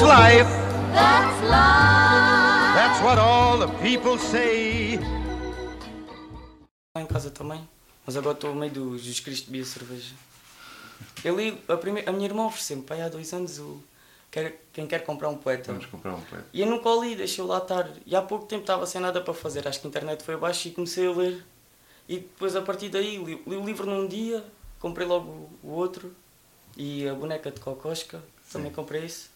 That's life. That's life. That's what all the people say. Lá em casa também, mas agora estou no meio do Jesus Cristo bebia cerveja. Eu li, a, primeira, a minha irmã ofereceu-me, pai, há dois anos, o quer, quem quer comprar um poeta. Vamos comprar um poeta. E eu nunca o li, deixei-o lá estar. E há pouco tempo estava sem nada para fazer, acho que a internet foi abaixo e comecei a ler. E depois a partir daí li, li o livro num dia, comprei logo o, outro e a boneca de Cocosca, também comprei isso.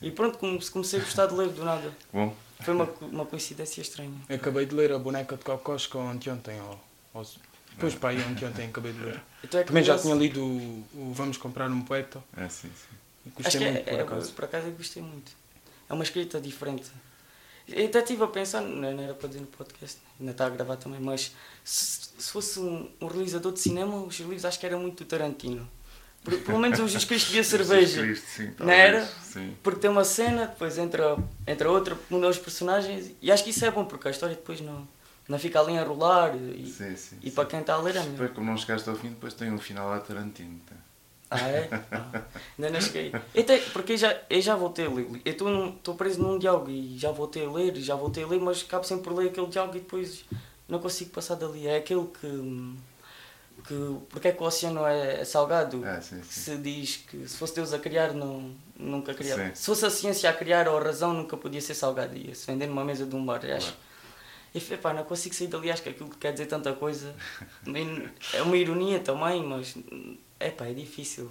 E pronto, come- comecei a gostar de ler do nada. Bom, Foi uma, uma coincidência estranha. Eu acabei de ler a boneca de Cocosca anteontem. Ou, ou, depois para aí anteontem acabei de ler. Então é Também já tinha lido o, o Vamos Comprar um Poeta. é sim, sim. E Acho gostei que muito, é, por é, acaso. por acaso eu gostei muito. É uma escrita diferente. Eu até estive a pensar, não era para dizer no podcast, ainda está a gravar também, mas se, se fosse um, um realizador de cinema, os livros acho que era muito do Tarantino. Pelo menos o Jesus Cristo bebia cerveja. Cristo, sim, Não era? Sim. Porque tem uma cena, depois entra, entra outra, muda os personagens, e acho que isso é bom, porque a história depois não, não fica ali a rolar, e, Sim, sim, e para quem está a ler é melhor. Depois, como não chegaste ao fim, depois tem um final a Tarantino. tá? Ah, é? Ah, ainda não cheguei. Até, porque eu já, eu já voltei a ler. Eu estou preso num diálogo e já voltei a ler, e já voltei a ler, mas acabo sempre por ler aquele diálogo e depois não consigo passar dali. É aquele que. Que porque é que o oceano é salgado? Ah, sim, sim. se diz que se fosse Deus a criar, não, nunca criava. Sim. Se fosse a ciência a criar ou a razão, nunca podia ser salgado. Ia se vender numa mesa de um bar. Acho. E falei, pá, não consigo sair dali, acho que aquilo quer dizer tanta coisa. É uma ironia também, mas é pá, é difícil.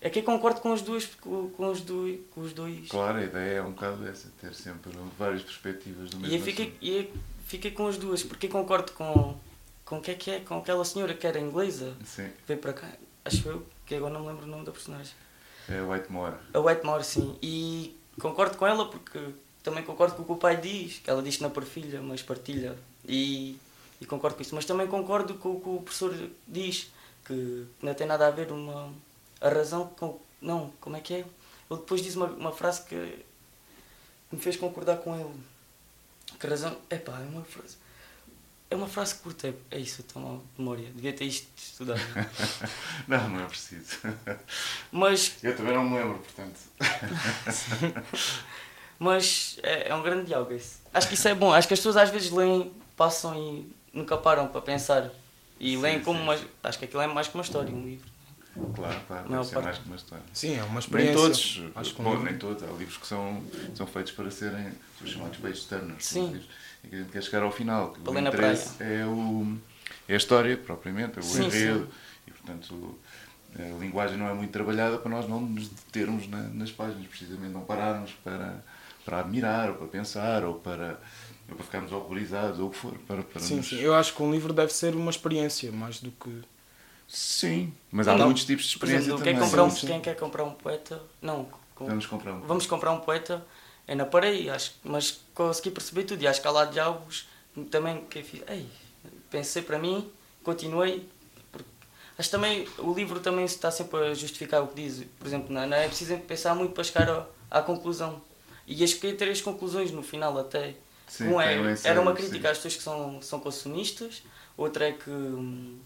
É que eu concordo com os dois, com, com os dois, com os dois. Claro, a ideia é um bocado essa, ter sempre várias perspectivas do mesmo E eu fiquei, assunto. e eu fiquei com as duas, porque eu concordo com, com o que é que é, com aquela senhora que era inglesa, Sim, veio para cá, acho eu, que agora não me lembro o nome da personagem. é Whitemore. A Whitemore, sim. E concordo com ela porque também concordo com o que o pai diz, que ela diz que não partilha, mas partilha. E, e concordo com isso. Mas também concordo com o que o professor diz, que não tem nada a ver uma, a razão com. Não, como é que é? Ele depois diz uma, uma frase que me fez concordar com ele. Que a razão. Epá, é uma frase. É uma frase curta, é, é isso, estou mal de memória. Devia ter isto estudado. Não, não é preciso. Mas Eu também não me lembro, portanto. Mas é, é um grande diálogo isso. Acho que isso é bom. Acho que as pessoas às vezes leem, passam e nunca param para pensar. E Sim, leem como sim. uma. Acho que aquilo é mais que uma história, um livro. Claro, claro, deve ser parte. mais que uma história. Sim, é uma Nem experiência. todos, Acho que bom, nem todos, há livros que são, são feitos para serem os chamados page turners. Sim. Que a gente quer chegar ao final. que Para o interesse é, o, é a história, propriamente, é o Sim, enredo. E, portanto, a linguagem não é muito trabalhada para nós não nos determos na- nas páginas, precisamente não pararmos para, para admirar, ou para pensar, ou para, ou para ficarmos horrorizados, ou o que for. Para, para Sim, nos- sim. Eu acho que um livro deve ser uma experiência, mais do que. Sim, mas há Não. muitos tipos de experiência exemplo, quem, também. comprar um, Sim, sim. quem quer comprar um poeta. Não, com- Vamos comprar um. vamos comprar um poeta. É na parede, acho, mas consegui perceber tudo. E acho que há lá diálogos também que fiz. Ei, pensei para mim, continuei. Porque acho também o livro também está sempre a justificar o que diz. Por exemplo, não, não é preciso pensar muito para chegar ao- à conclusão. E acho que três conclusões no final até. Sim, um é, ensaio, era uma sim. crítica às pessoas que são, são consumistas, outra é que hum,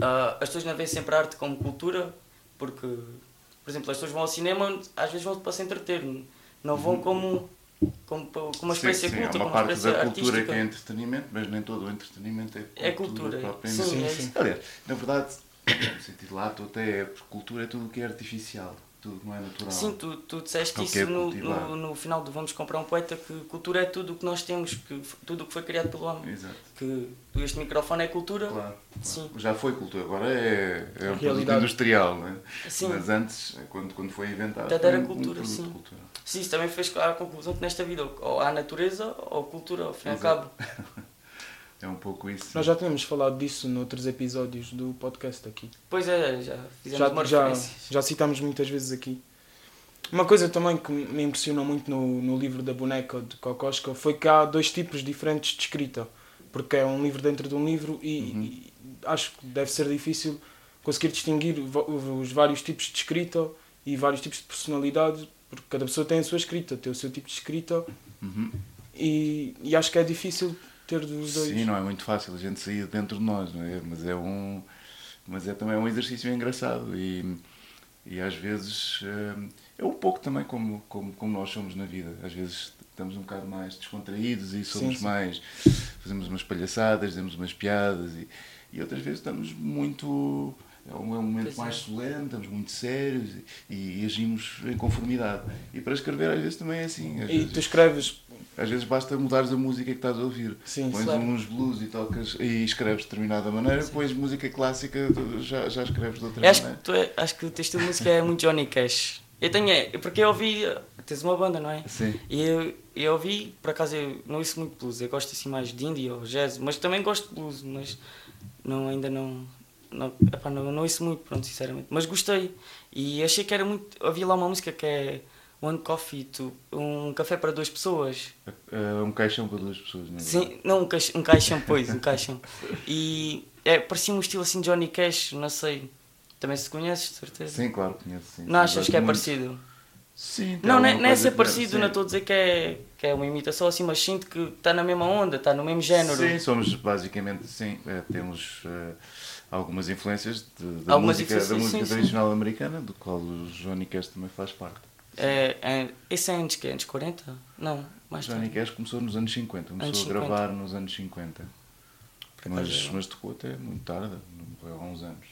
ah, as pessoas não veem sempre a arte como cultura, porque, por exemplo, as pessoas vão ao cinema, às vezes vão para se entreter, não vão como, como, como uma Sim, experiência sim, culta, há como uma uma parte da cultura artística. que é entretenimento, mas nem todo o entretenimento é cultura, É cultura, sim, é Sim, isso. Aliás, na verdade, no sentido lato, até é, porque cultura é tudo o que é artificial, tudo que não é natural. Sim, tu, tu disseste o que é isso no, no, no final do Vamos Comprar um Poeta, que cultura é tudo o que nós temos, que, tudo o que foi criado pelo homem. Exato. Que este microfone é cultura. Claro, claro. Sim. Já foi cultura, agora é, é um produto industrial, não é? Sim. Mas antes, quando, quando foi inventado, Portanto, foi era um- um cultura, produto sim. cultural. Sim, isso também fez à conclusão que nesta vida ou há natureza ou cultura, ao fim e ao cabo. É um pouco isso. Nós já tínhamos falado disso noutros episódios do podcast aqui. Pois é, já fizemos uma Já, já, já citámos muitas vezes aqui. Uma coisa também que me impressionou muito no, no livro da boneca de Kokoschka foi que há dois tipos diferentes de escrita. Porque é um livro dentro de um livro e, e acho que deve ser difícil conseguir distinguir os vários tipos de escrita e vários tipos de personalidade, porque cada pessoa tem a sua escrita, tem o seu tipo de escrita Uhum. e, e acho que é difícil ter dois. Sim, não é muito fácil a gente sair dentro de nós, não é? Mas é um, mas é também um exercício engraçado e E às vezes eh, é um pouco também como, como, como nós somos na vida. Às vezes estamos um bocado mais descontraídos e somos Sim, sim. mais. fazemos umas palhaçadas, dizemos umas piadas e, e outras vezes estamos muito. É um, é momento Pois é. mais solene, estamos muito sérios e, e agimos em conformidade. E para escrever às vezes também é assim. E vezes, tu escreves, às vezes basta mudares a música que estás a ouvir. Sim, Pões claro. uns blues e tocas e escreves de determinada maneira, depois música clássica já, já escreves de outra acho, que maneira. tu é, acho que o teu estilo de música é muito Johnny Cash. Eu tenho, é, porque eu ouvi, tens uma banda, não é? Sim. E eu, eu ouvi, por acaso eu não ouço muito blues, eu gosto assim mais de indie ou jazz, mas também gosto de blues, mas não, ainda não, não, epá, não, não ouço muito, pronto, sinceramente. Mas gostei e achei que era muito, havia lá uma música que é One Coffee, to, um café para duas pessoas. É um caixão para duas pessoas, não é? Sim, não, um, caix, um caixão, pois, um caixão. E é, parecia um estilo assim de Johnny Cash, não sei. Também se conheces, de certeza. Sim, claro, conheço. Sim. Não achas Gosto que é muito. parecido? Sim, Não, não é, é ser parecido, sim. não estou a dizer que é, que é uma imitação assim, mas sinto que está na mesma onda, está no mesmo género. Sim, somos basicamente, sim, eh, temos eh, algumas influências de- da Algumas música, da música sim, sim. tradicional americana, do qual o Johnny Cash também faz parte. É, é, esse é anos que? Anos 40? Não, mais Johnny tarde. Cash começou nos anos 50, começou Anos a 50. gravar nos anos 50. Por Mas, acaso, mas tocou até muito tarde, não foi há uns anos,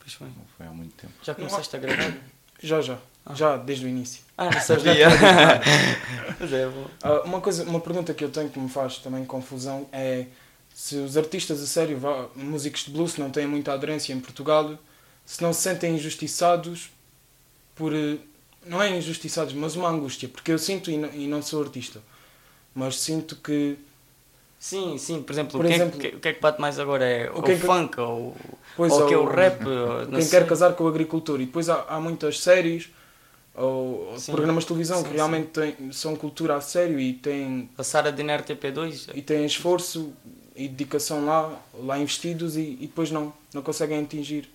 Pois foi. não foi há muito tempo. Já começaste a gravar? já, já, já desde o início. Ah, não sabia. Mas é bom. Ah, uma, coisa, uma pergunta que eu tenho que me faz também confusão é se os artistas a sério, músicos de blues, não têm muita aderência em Portugal, se não se sentem injustiçados por. Não é injustiçados, mas uma angústia, porque eu sinto, e não, e não sou artista, mas sinto que. Sim, sim, por exemplo, Por o, que exemplo- é, que- o que é que bate mais agora? É O o, que é que- funk ou, Pois, ou o que é ou- o rap? quem sei. quer casar com o agricultor. E depois há, há muitas séries ou Sim. programas de televisão Sim, que realmente têm, são cultura a sério e têm, Passar a DNR TP2? e têm esforço e dedicação lá, lá investidos e, e depois não, não conseguem atingir.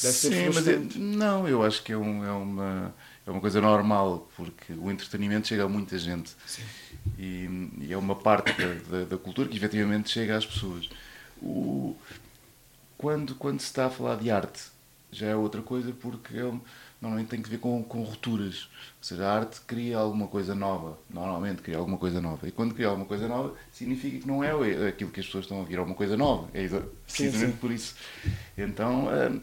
Deve ser Sim, mas é- não, eu acho que é, um- é uma, é uma coisa normal, porque o entretenimento chega a muita gente. E, e é uma parte da, da, da cultura que efetivamente chega às pessoas. O, quando, quando se está a falar de arte, já é outra coisa, porque é, normalmente tem que ver com, com rupturas. Ou seja, a arte cria alguma coisa nova. Normalmente cria alguma coisa nova. E quando cria alguma coisa nova, significa que não é aquilo que as pessoas estão a ouvir, é uma coisa nova. É precisamente sim. por isso. Então, hum,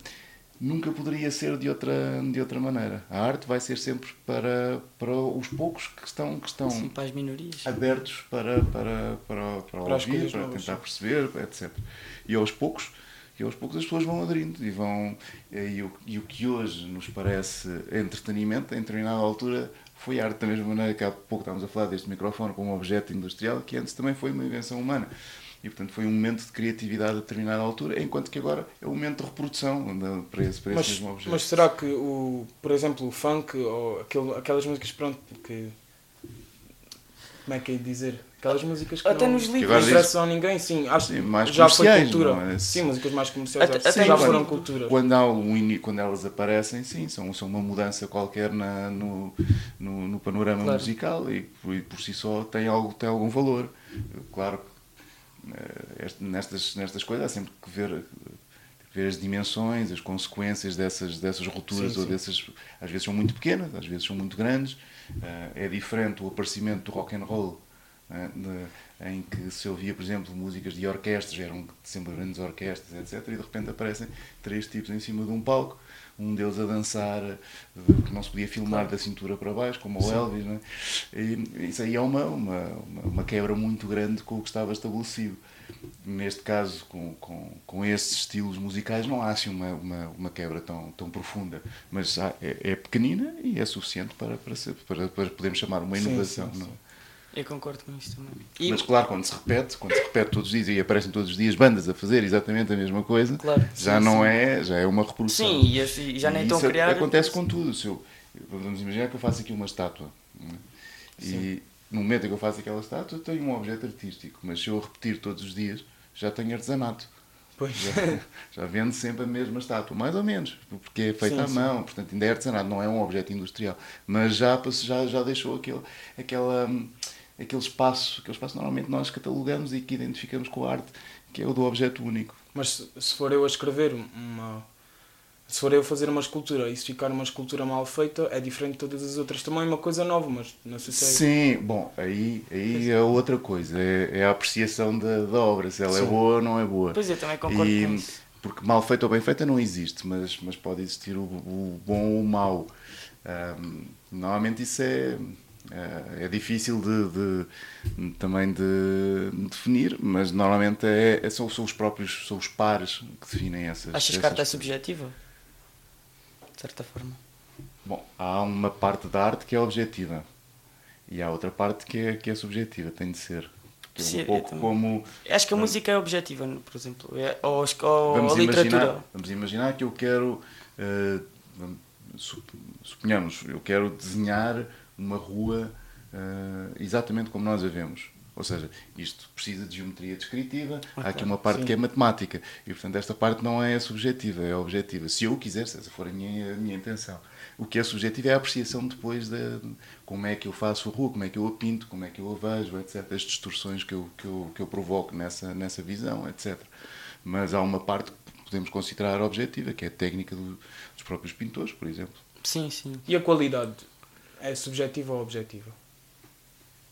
nunca poderia ser de outra, de outra maneira. A arte vai ser sempre para, para os poucos que estão, que estão Sim, para as minorias. abertos para, para, para, para, Para ouvir, para tentar perceber, etc. E aos poucos, e aos poucos as pessoas vão aderindo e vão e o, e o que hoje nos parece entretenimento, em determinada altura foi arte da mesma maneira que há pouco estávamos a falar deste microfone como um objeto industrial, que antes também foi uma invenção humana. E portanto foi um momento de criatividade a determinada altura, enquanto que agora é um momento de reprodução para esse, para esse Mas, mesmo objeto. mas será que, o, por exemplo, o funk ou aquele, aquelas músicas pronto, que. Como é que é de dizer? Aquelas músicas que Até não, nos que livros. não interessam a ninguém, sim. Acho Sim, mais já foi comerciais, cultura. é? Sim, músicas mais comerciais. Até- Até, já foram livros. culturas. Quando, há um quando elas aparecem, sim, são, são uma mudança qualquer na, no, no, no panorama Claro. musical e por, por si só tem, algo, tem algum valor. Claro que nestas, nestas coisas há sempre que ver, ver as dimensões, as consequências dessas, dessas rupturas, Sim, ou sim. dessas. Às vezes são muito pequenas, às vezes são muito grandes. Eh, é diferente o aparecimento do rock and roll. né, de- em que se ouvia, por exemplo, músicas de orquestras, eram sempre grandes orquestras, etc. E de repente aparecem três tipos em cima de um palco, um deles a dançar, que não se podia filmar da cintura para baixo, como o Elvis. Né? E isso aí é uma, uma, uma, quebra muito grande com o que estava estabelecido. Neste caso, com, com, com esses estilos musicais, não há assim uma, uma, uma quebra tão, tão profunda, mas há- é, é pequenina e é suficiente para, para, ser, para, para podermos chamar uma Sim, inovação. sim, não é? Eu concordo com isso também. E, Mas claro, quando se repete, quando se repete todos os dias e aparecem todos os dias bandas a fazer exatamente a mesma coisa, Claro, já sim, não sim. é, já é uma reprodução. sim, e, assim, já nem E estão a criar. Acontece com tudo. Se eu, vamos imaginar que eu faço aqui uma estátua. é? E no momento em que eu faço aquela estátua, eu tenho um objeto artístico, mas se eu repetir todos os dias, já tenho artesanato. Pois. Já, já vendo sempre a mesma estátua, mais ou menos, porque é feita Sim, à sim. mão, portanto ainda é artesanato, não é um objeto industrial, mas já, já, já deixou aquele, aquela, hum, aquele espaço, aquele espaço que normalmente nós catalogamos e que identificamos com a arte, que é o do objeto único. Mas se, for eu a escrever uma. Se for eu fazer uma escultura e se ficar uma escultura mal feita, é diferente de todas as outras. Também é uma coisa nova, mas não sei se é... Sim, bom, aí, aí é outra coisa, é, é a apreciação da, da obra, se ela é Sim. boa ou não é boa. Pois é, também concordo E- com isso. Porque mal feita ou bem feita não existe, mas, mas pode existir o, o bom ou o mau. Ahm, normalmente isso é, é, é difícil de, de- também de definir, mas normalmente é, é- são, são os próprios, são os pares que definem essas Achas que a arte é subjetiva? De certa forma. Bom, há uma parte da arte que é objetiva e há outra parte que é, que é subjetiva, tem de ser. É Sim, um eu pouco como. Acho que a música é objetiva, por exemplo. É, ou, ou Vamos a literatura. imaginar, vamos imaginar que eu quero, sup- suponhamos, eu quero desenhar uma rua eh, exatamente como nós a vemos. Ou seja, isto precisa de geometria descritiva, há aqui uma parte sim. que é matemática e, portanto, esta parte não é subjetiva, é objetiva. Se eu quiser, se essa for a minha, a minha intenção. O que é subjetivo é a apreciação depois de como é que eu faço a rua, como é que eu a pinto, como é que eu a vejo, etc. As distorções que eu, que eu, que eu provoco nessa, nessa visão, etc. Mas há uma parte que podemos considerar objetiva, que é a técnica do- dos próprios pintores, por exemplo. Sim, sim. E a qualidade? É subjetiva ou objetiva?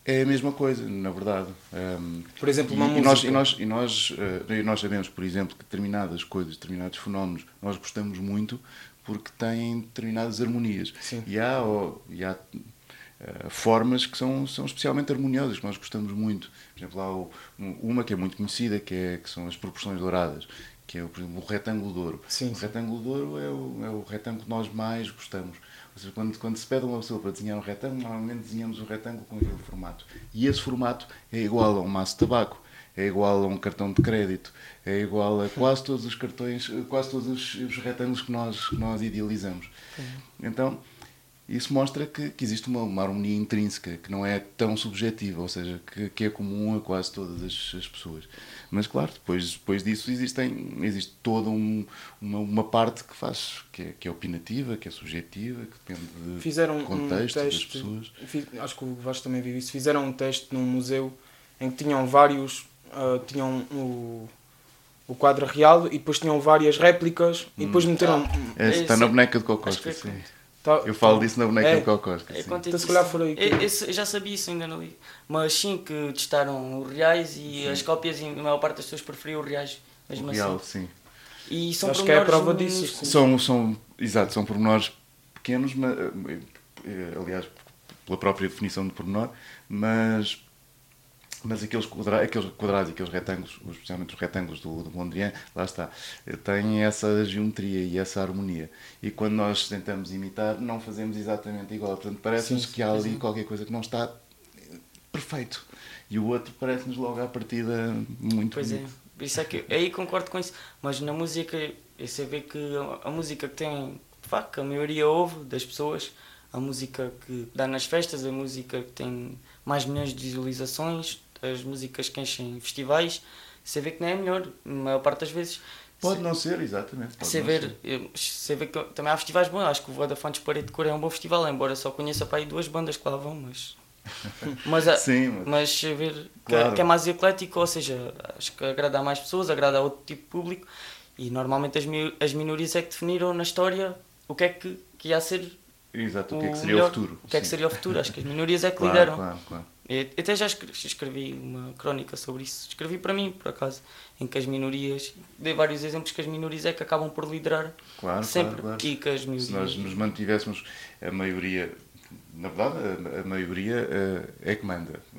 É a mesma coisa, na verdade. Ahm, Por exemplo, uma e, nós, música. e, nós, e, nós, eh, e nós sabemos, por exemplo, que determinadas coisas, determinados fenómenos, nós gostamos muito porque têm determinadas harmonias. Sim. E há, e há eh, formas que são, são especialmente harmoniosas, que nós gostamos muito. Por exemplo, há o- uma que é muito conhecida, que, é, que são as proporções douradas, que é, por exemplo, o retângulo de ouro. Sim, o retângulo de ouro é o, é o retângulo que nós mais gostamos. Ou seja, quando, quando se pede a uma pessoa para desenhar um retângulo, normalmente desenhamos o retângulo com aquele formato. E esse formato é igual a um maço de tabaco, é igual a um cartão de crédito, é igual a quase todos os cartões, quase todos os, os retângulos que nós, que nós idealizamos. Então, isso mostra que, que existe uma, uma harmonia intrínseca, que não é tão subjetiva, ou seja, que, que é comum a quase todas as, as pessoas. Mas, claro, depois, depois disso existem, existe toda um- uma, uma parte que faz, que é, que é opinativa, que é subjetiva, que depende de Fizeram um contexto das teste, pessoas. fi- acho que o Vasco também viu isso, fizeram um teste num museu em que tinham vários, ah, tinham o, o quadro real e depois tinham várias réplicas e depois meteram... É, É, está na sim. boneca de Acho Cocosca, que é sim. Tá- Eu falo disso na boneca É. de Cocosca, É sim. Então, se calhar for aí que- Eu, eu já sabia isso, ainda não li. Mas sim, que testaram os reais e as cópias, e a maior parte das pessoas preferiam os reais, mesmo O real, assim. sim. E são Acho que é a prova no- disso, sim. São, são, exato, são pormenores pequenos, mas, eh, eh, aliás, pela própria definição de pormenor, mas, mas aqueles, quadra, aqueles quadrados e aqueles retângulos, especialmente os retângulos do, do Mondrian, lá está, têm essa geometria e essa harmonia. E quando nós tentamos imitar, não fazemos exatamente igual. Portanto, parece-nos que há ali qualquer coisa que não está eh, perfeito. E o outro parece-nos logo à partida muito Pois é, bonito. por isso é que aí concordo com isso. Mas na música, você vê que a, a música que tem, facto, a maioria ouve das pessoas, a música que dá nas festas, a música que tem mais milhões de visualizações, as músicas que enchem festivais, você vê que não é a melhor, na maior parte das vezes. Pode não ser, exatamente. pode Você não ver, ser. vê que também há festivais bons, acho que o Vodafones Parede de Cor é um bom festival, embora só conheça para aí duas bandas que lá vão, mas. Mas, a- Sim, mas- mas se ver que, Claro. que é mais eclético, ou seja, acho que agrada a mais pessoas, agrada a outro tipo de público e normalmente as, mi- as minorias é que definiram na história o que é que, que ia ser Exato, o o que é que seria melhor, o futuro. O que é que seria o futuro? Acho que as minorias é que Claro, lideram. claro, claro. Eu até já escre- escrevi uma crónica sobre isso. Escrevi para mim, por acaso, em que as minorias, dei vários exemplos que as minorias é que acabam por liderar Claro, sempre claro, claro. e que as Se minorias. nós nos mantivéssemos a maioria, na verdade, a, a maioria eh, é que manda,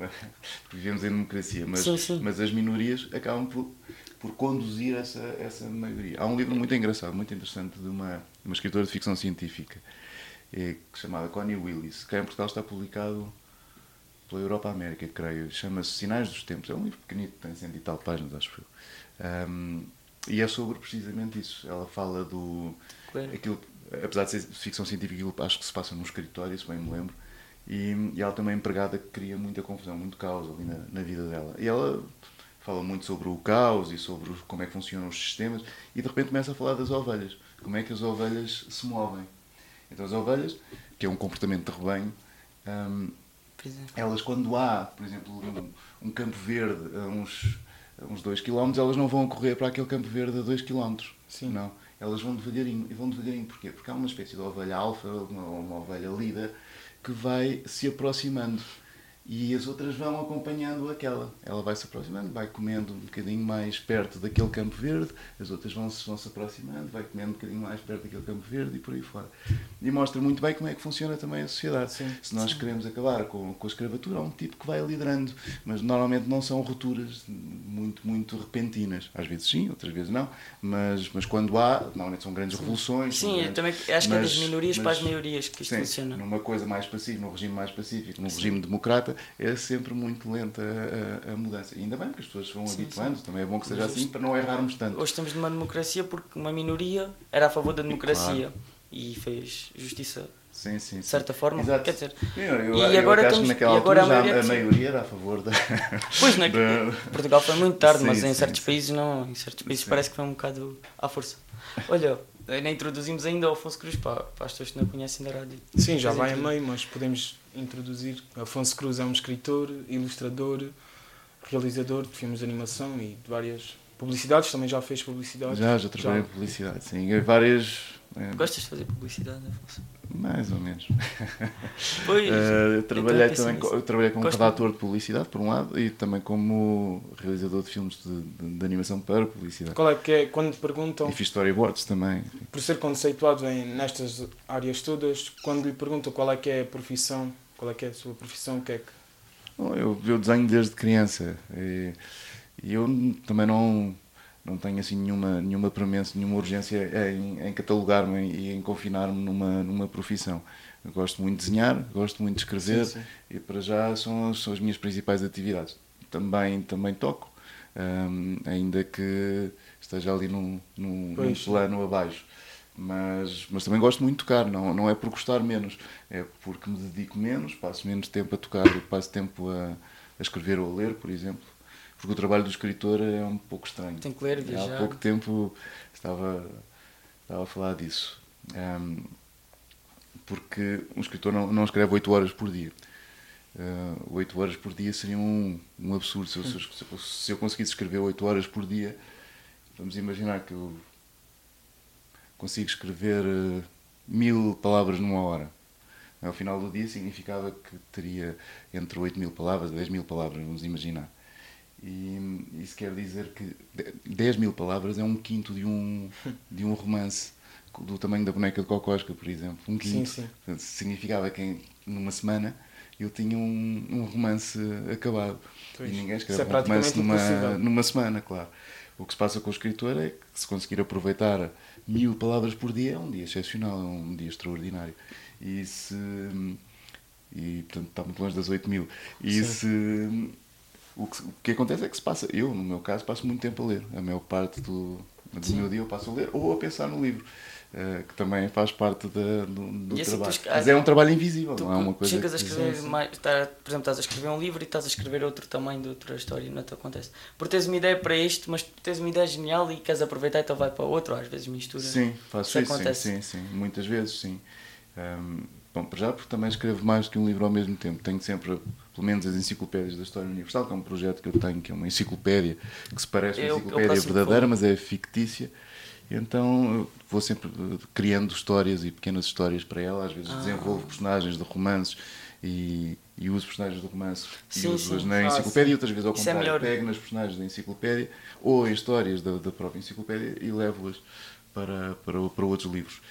porque vivemos em democracia, mas, Sim, sim. mas as minorias acabam por, por conduzir essa, essa maioria. Há um livro muito engraçado, muito interessante, de uma, uma escritora de ficção científica, eh, chamada Connie Willis, que em Portugal está publicado pela Europa América, creio. Chama-se Sinais dos Tempos. É um livro pequenito, tem cento e tal páginas, acho eu. Ahm, e é sobre precisamente isso. Ela fala do. Claro. Aquilo, apesar de ser ficção científica, aquilo acho que se passa num escritório, se bem me lembro. E, e ela também é empregada que cria muita confusão, muito caos ali na, na vida dela. E ela fala muito sobre o caos e sobre como é que funcionam os sistemas. E de repente começa a falar das ovelhas. Como é que as ovelhas se movem. Então, as ovelhas, que é um comportamento de rebanho, Pois é. elas quando há, por exemplo, um, um campo verde a uns, a uns 2 km, elas não vão correr para aquele campo verde a 2 km. Sim. Não. elas vão devagarinho. E vão devagarinho porquê? Porque há uma espécie de ovelha alfa, uma, uma ovelha líder, que vai se aproximando e as outras vão acompanhando aquela. Ela vai se aproximando, vai comendo um bocadinho mais perto daquele campo verde, as outras vão se, vão se aproximando, vai comendo um bocadinho mais perto daquele campo verde e por aí fora. E mostra muito bem como é que funciona também a sociedade. Sim, se nós queremos acabar com, com a escravatura, há um tipo que vai liderando, mas normalmente não são rupturas muito, muito repentinas. Às vezes sim, outras vezes não, mas, mas quando há, normalmente são grandes revoluções. são Sim, grandes- também acho que é das mas- minorias para mas- as maiorias que isto Sim, funciona. numa coisa mais pacífica, num regime mais pacífico, num regime democrata, é sempre muito lenta a, a- mudança. E ainda bem que as pessoas vão habituando, também é bom que seja assim para não errarmos tanto. Hoje estamos numa democracia porque uma minoria era a favor da democracia e fez justiça Sim, sim, sim. de certa forma. Exato. Quer dizer, Eu, eu, e eu agora acho estamos- que naquela e agora altura a já maioria a maioria era a favor da. Pois, não é? da- Portugal foi muito tarde, Sim, mas em sim, certos sim. países não. Em certos países Sim. parece que foi um bocado à força. Olha, nem introduzimos ainda o Afonso Cruz para, para as pessoas que não conhecem da rádio. Sim, já vai a meio, mas podemos introduzir. Afonso Cruz é um escritor, ilustrador, realizador de filmes de animação e de várias publicidades. Também já fez publicidade. Já, já trabalhei em publicidade, sim. Várias. eh, Gostas de fazer publicidade, Afonso? Mais ou menos. Pois. Eh, eu trabalhei também também, nisso. eu trabalhei como redator de publicidade, por um lado, e também como realizador de filmes de, de- de animação para publicidade. Qual é que é, quando te perguntam, E fiz storyboards também. por ser conceituado em, nestas áreas todas, quando lhe perguntam qual é que é a profissão, qual é que é a sua profissão, o que é que. Bom, Eu, eu desenho desde criança e, e eu também não, não tenho assim nenhuma, nenhuma premência, nenhuma urgência em, em catalogar-me e em confinar-me numa, numa profissão. Eu gosto muito de desenhar, gosto muito de escrever Sim, sim. e para já são, são as minhas principais atividades. Também, também toco, hum, ainda que esteja ali num, num, num plano abaixo. Mas, mas também gosto muito de tocar, não, não é por gostar menos, é porque me dedico menos, passo menos tempo a tocar do que passo tempo a, a escrever ou a ler, por exemplo. Porque o trabalho do escritor é um pouco estranho. Tem que ler, Há viajar. pouco tempo estava, estava a falar disso. Ahm, porque um escritor não, não escreve 8 horas por dia. Ah, 8 horas por dia seria um, um absurdo. Se eu, se, eu, se eu conseguisse escrever 8 horas por dia, vamos imaginar que eu consigo escrever eh, mil palavras numa hora. Ao final do dia significava que teria entre 8 mil palavras e 10 mil palavras, vamos imaginar. E isso quer dizer que de- 10 mil palavras é um quinto de um, de um romance do tamanho da boneca de Cocosca, por exemplo. Um quinto. sim. Portanto, significava que em- numa semana eu tinha um, um romance acabado. Pois. E ninguém escreve é um romance numa, impossível. numa semana, claro. O que se passa com o escritor é que se conseguir aproveitar mil palavras por dia é um dia excepcional, é um dia extraordinário. E se. E portanto está muito longe das 8 mil. E Sim. se. O que, o que acontece é que se passa, eu no meu caso passo muito tempo a ler. A maior parte do, do meu dia eu passo a ler ou a pensar no livro. eh, que também faz parte da- do, do assim, trabalho. tu Mas é um trabalho invisível, Tu não é uma coisa chegas a escrever Sim, sim. mais, tá- por exemplo, estás a escrever um livro e estás a escrever outro também de outra história e não te acontece. Porque tens uma ideia para isto, mas tu tens uma ideia genial e queres aproveitar então vai para outro, ou às vezes mistura. Sim, faço Isso isso, sim, sim, sim, muitas vezes, sim. Ahm, bom, para já, porque também escrevo mais do que um livro ao mesmo tempo. Tenho sempre, pelo menos, as enciclopédias da História Universal, que é um projeto que eu tenho, que é uma enciclopédia, que se parece É uma é enciclopédia verdadeira, mas é fictícia. Então, vou sempre eh, criando histórias e pequenas histórias para ela. Às vezes Ah. desenvolvo personagens de romances e, e uso personagens de romances e Sim, uso-as sim. na enciclopédia e outras vezes ao é contrário. melhor. Pego nas personagens da enciclopédia ou em histórias da, da própria enciclopédia e levo-as para, para, para outros livros.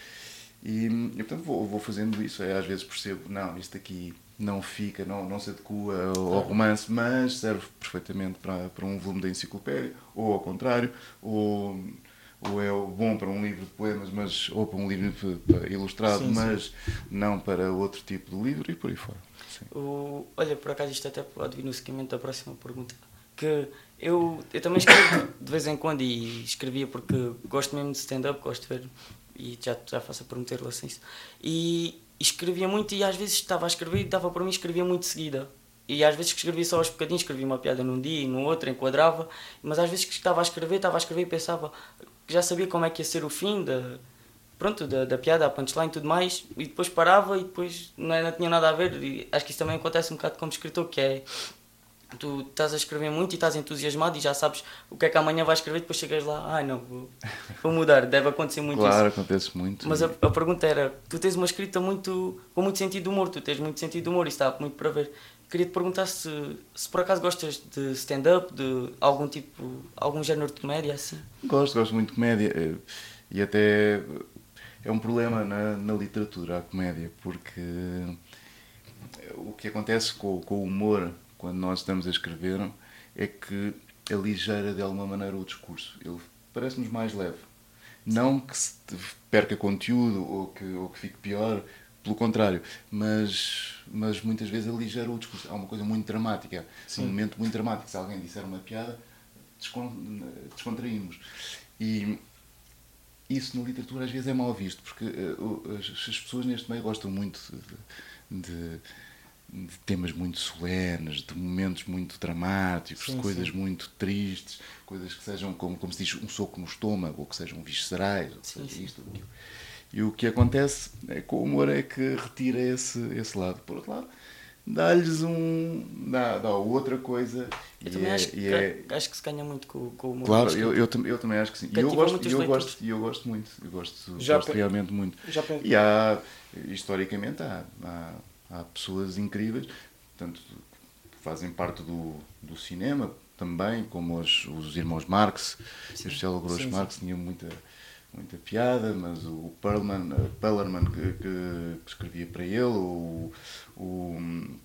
E, e, portanto vou, vou fazendo isso. É, às vezes percebo, não, isto aqui não fica, não, não se adequa ao, romance, mas serve perfeitamente para, para um volume da enciclopédia, ou ao contrário, ou, ou é bom para um livro de poemas, mas, ou para um livro ilustrado, Sim, sim. mas não para outro tipo de livro e por aí fora. Sim. O, olha, por acaso isto até pode vir no seguimento da próxima pergunta. Que eu, eu também escrevo de vez em quando e escrevia porque gosto mesmo de stand-up, gosto de ver e já, já faço a pergunta em relação a isso. E escrevia muito e às vezes estava a escrever e dava para mim escrevia muito seguida. E às vezes que escrevia só aos bocadinhos, escrevia uma piada num dia e no outro, enquadrava, mas às vezes que estava a escrever, estava a escrever e pensava que já sabia como é que ia ser o fim da, pronto, da, da piada, a punchline e tudo mais, e depois parava e depois não, não tinha nada a ver. E acho que isso também acontece um bocado como escritor, que é tu estás a escrever muito e estás entusiasmado e já sabes o que é que amanhã vais escrever, depois chegas lá, ai não, vou, vou mudar, deve acontecer muito Claro, isso. acontece muito. Mas a, a pergunta era, tu tens uma escrita muito com muito sentido de humor, tu tens muito sentido de humor e está muito para ver. Queria te perguntar se, se por acaso gostas de stand-up, de algum tipo, algum género de comédia assim. Gosto, gosto muito de comédia. eh, E até é um problema na, na literatura, a comédia, porque o que acontece com, com o humor, quando nós estamos a escrever, é que aligeira de alguma maneira o discurso. Ele parece-nos mais leve. Não que se perca conteúdo ou que, ou que fique pior, pelo contrário, mas, mas muitas vezes aligeira o discurso. Há uma coisa muito dramática, um momento muito dramático. Se alguém disser uma piada, descon- descontraímos. E isso na literatura às vezes é mal visto, porque eh, as pessoas neste meio gostam muito de, de- de temas muito solenes, de momentos muito dramáticos, Sim, de coisas sim. muito tristes, coisas que sejam, como, como se diz, um soco no estômago, ou que sejam viscerais, ou que Sim, seja isto aquilo. E o que acontece é, com o humor é que retira esse, esse lado. Por outro lado, dá-lhes um. dá, dá outra coisa. Eu e também é- acho, que, é- acho que se ganha muito com, com o humor. Claro, eu, eu, eu também acho que sim. E eu Cativa gosto, eu leitores. gosto, eu gosto muito. Eu gosto, Já gosto pe- realmente muito. já pe- E há, historicamente, há, há, há pessoas incríveis, tanto que fazem parte do, do cinema também, como os, os irmãos Marx. Sim. Os célebres Sim. Marx tinham muita, muita piada, mas o Perlman, eh, Pellerman que, que- que escrevia para ele, o, o,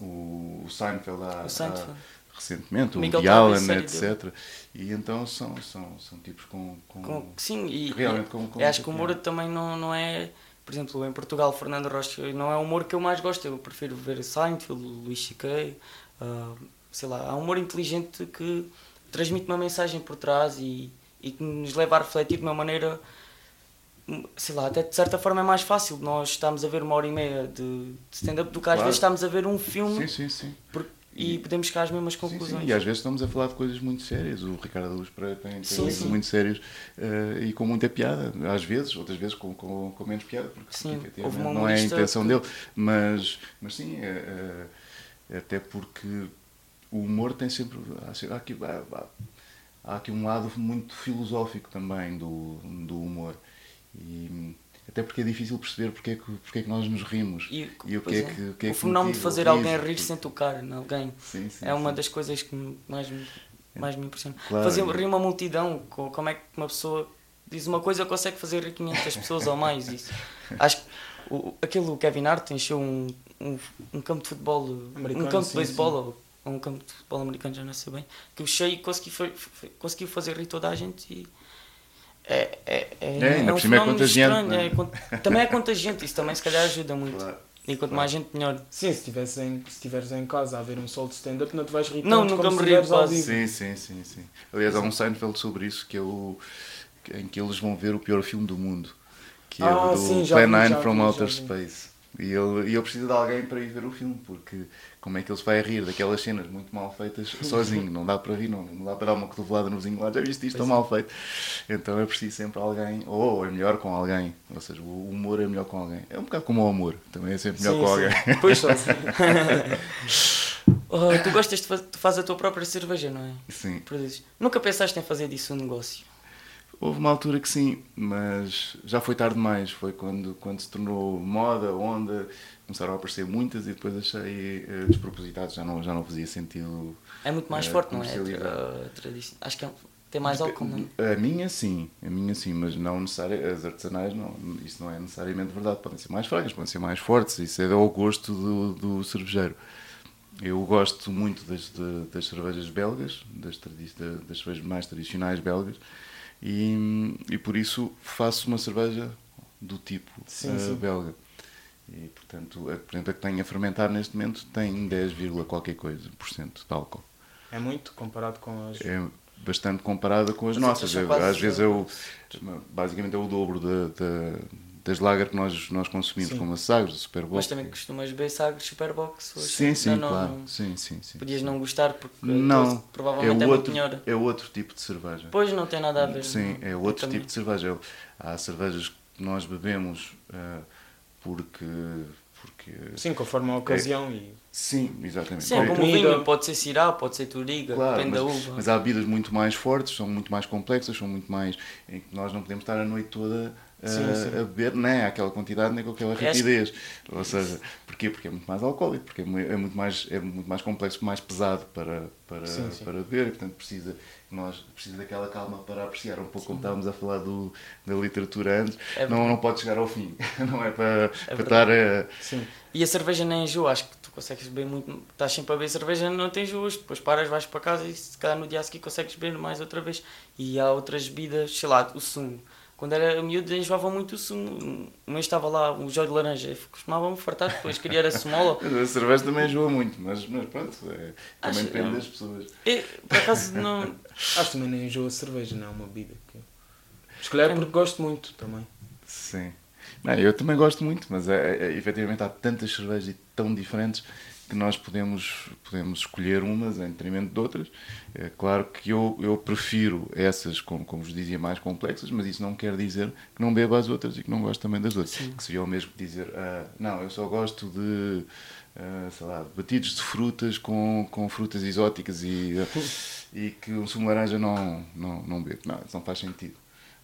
o, o Seinfeld, há, O Seinfeld. há- recentemente, o Miguel Woody Tavares, Allen, etc. E então são, são, são tipos com. com, Com- sim, e, realmente e com- com acho que o humor também não, não é. Por exemplo, em Portugal, Fernando Rocha não é o humor que eu mais gosto. Eu prefiro ver Seinfeld, Luís C.K. ah, sei lá, há um humor inteligente que transmite uma mensagem por trás e, e que nos leva a refletir de uma maneira. Sei lá, até de certa forma é mais fácil nós estamos a ver uma hora e meia de, de stand-up do que às Claro. vezes estamos a ver um filme Sim, sim, sim. por- e podemos chegar às mesmas Sim, conclusões. sim, E às vezes estamos a falar de coisas muito sérias. O Ricardo Luz Pereira tem, tem Sim, livros sim. muito sérios eh, e com muita piada. Às vezes, outras vezes com, com, com menos piada, porque Sim, não é a intenção que- dele. Mas, mas sim, eh, até porque o humor tem sempre. Há, se- há aqui, há, há- há aqui um lado muito filosófico também do, do humor. E, até porque é difícil perceber porque é que, porque é que nós nos rimos. E, o que é é, que, o que, é o fenómeno de fazer alguém rir porque- sem tocar em alguém Sim, sim, é uma sim. das coisas que me- mais me, mais me impressiona. Claro. Fazer rir uma multidão, co- como é que uma pessoa diz uma coisa consegue fazer rir 500 pessoas ou mais? Isso. Acho que o, aquele Kevin Hart encheu um, um, um campo de futebol, Americano, um campo de beisebol ou um campo de futebol americano, já não sei bem, que o cheio conseguiu, conseguiu fazer rir toda a gente e é, é, é, É, ainda um por cima é contagiante, não é? é também é contagiante, isso também se calhar ajuda muito. Claro. E quanto mais gente, melhor. Sim, se estiveres em, se em casa a ver um sol de stand-up, não te vais rir Não, tanto nunca como me quase. vivo. Sim, sim, sim, sim. Aliás, há um Seinfeld sobre isso que é o em que eles vão ver o pior filme do mundo, que é Ah, o do sim, Plan vi, 9 já from Outer. Space. E ele, e ele precisa de alguém para ir ver o filme, porque como é que ele se vai rir daquelas cenas muito mal feitas sozinho? Não dá para rir, não, não dá para dar uma cotovelada no vizinho lá, já viste isto tão mal feito? Então é preciso sempre alguém, ou é melhor com alguém, ou seja, o humor é melhor com alguém. É um bocado como o amor, também é sempre melhor Sim, com sim. alguém. Pois só. Oh, tu gostas de fazer, tu fazes a tua própria cerveja, não é? Sim. Produzes. Nunca pensaste em fazer disso um negócio? Houve uma altura que sim, mas já foi tarde demais. Foi quando, quando se tornou moda, onda, começaram a aparecer muitas e depois achei eh, despropositado, já não, já não fazia sentido. É muito mais eh, forte, não é? tradição. Acho que é- tem mais álcool, não é? A minha sim, a minha sim, mas não necessariamente, as artesanais não, isso não é necessariamente verdade, podem ser mais fracas, podem ser mais fortes, isso é ao gosto do, do cervejeiro. Eu gosto muito das, de- das cervejas belgas, das, das cervejas mais tradicionais belgas, e, e por isso faço uma cerveja do tipo Sim, sim. belga. E portanto, a, por exemplo, a que tenho a fermentar neste momento tem 10, qualquer coisa por cento de álcool É muito comparado com as. é bastante comparada com as As nossas. É- quase Às vezes é o, basicamente é o dobro da, da- das lager que nós, nós consumimos, Sim. como a Sagres, o Superbox. Mas também costumas beber Sagres Superbox hoje. Sim, sim, não, não, claro. não- Sim, sim, sim. Podias não gostar porque Não, provavelmente é, é muito outro, melhor. é outro tipo de cerveja. Pois não tem nada a ver. Sim, é Eu outro também. tipo de cerveja. Há cervejas que nós bebemos ah, porque porque Sim, conforme a ocasião e... sim, exatamente. Sim, é como o vinho, pode ser Syrah, pode ser Turiga, Claro, depende da mas, uva. mas há bebidas muito mais fortes, são muito mais complexas, são muito mais. em que nós não podemos estar a noite toda Sim, sim. a beber nem àquela quantidade nem com aquela Acho- rapidez. Ou seja, porquê? Porque é muito mais alcoólico, porque é é muito mais, é muito mais complexo, mais pesado para, para, Sim, para beber e, portanto, precisa, nós precisa daquela calma para apreciar um pouco, como estávamos a falar do, da literatura antes. É não, não pode chegar ao fim, não é para, para verdade. estar a. Sim. E a cerveja nem enjoa, acho que tu consegues beber muito. Estás sempre a beber cerveja, não te enjoas, depois paras, vais para casa e se calhar no dia a seguir consegues beber mais outra vez. E há outras bebidas, sei lá, o sumo. Quando era miúdo enjoava muito o sumo. O meu estava lá, um jogo de laranja, costumava-me fartar, depois queria era sumola. A cerveja também enjoa muito, mas, mas pronto, é, também Acho- depende das pessoas. E, por acaso não. Acho que também nem enjoo a cerveja, não é uma bebida. Que... Se calhar porque gosto muito também. Sim. Não, eu também gosto muito, mas é, é, efetivamente há tantas cervejas e tão diferentes que nós podemos, podemos escolher umas em detrimento de outras. É claro que eu, eu prefiro essas, como, como vos dizia, mais complexas, mas isso não quer dizer que não beba as outras e que não gosto também das outras. Que seria o mesmo dizer, ah, não, eu só gosto de, ah, sei lá, batidos de frutas com, com frutas exóticas e, e que o sumo laranja não, não, não bebo. Não, isso não faz sentido.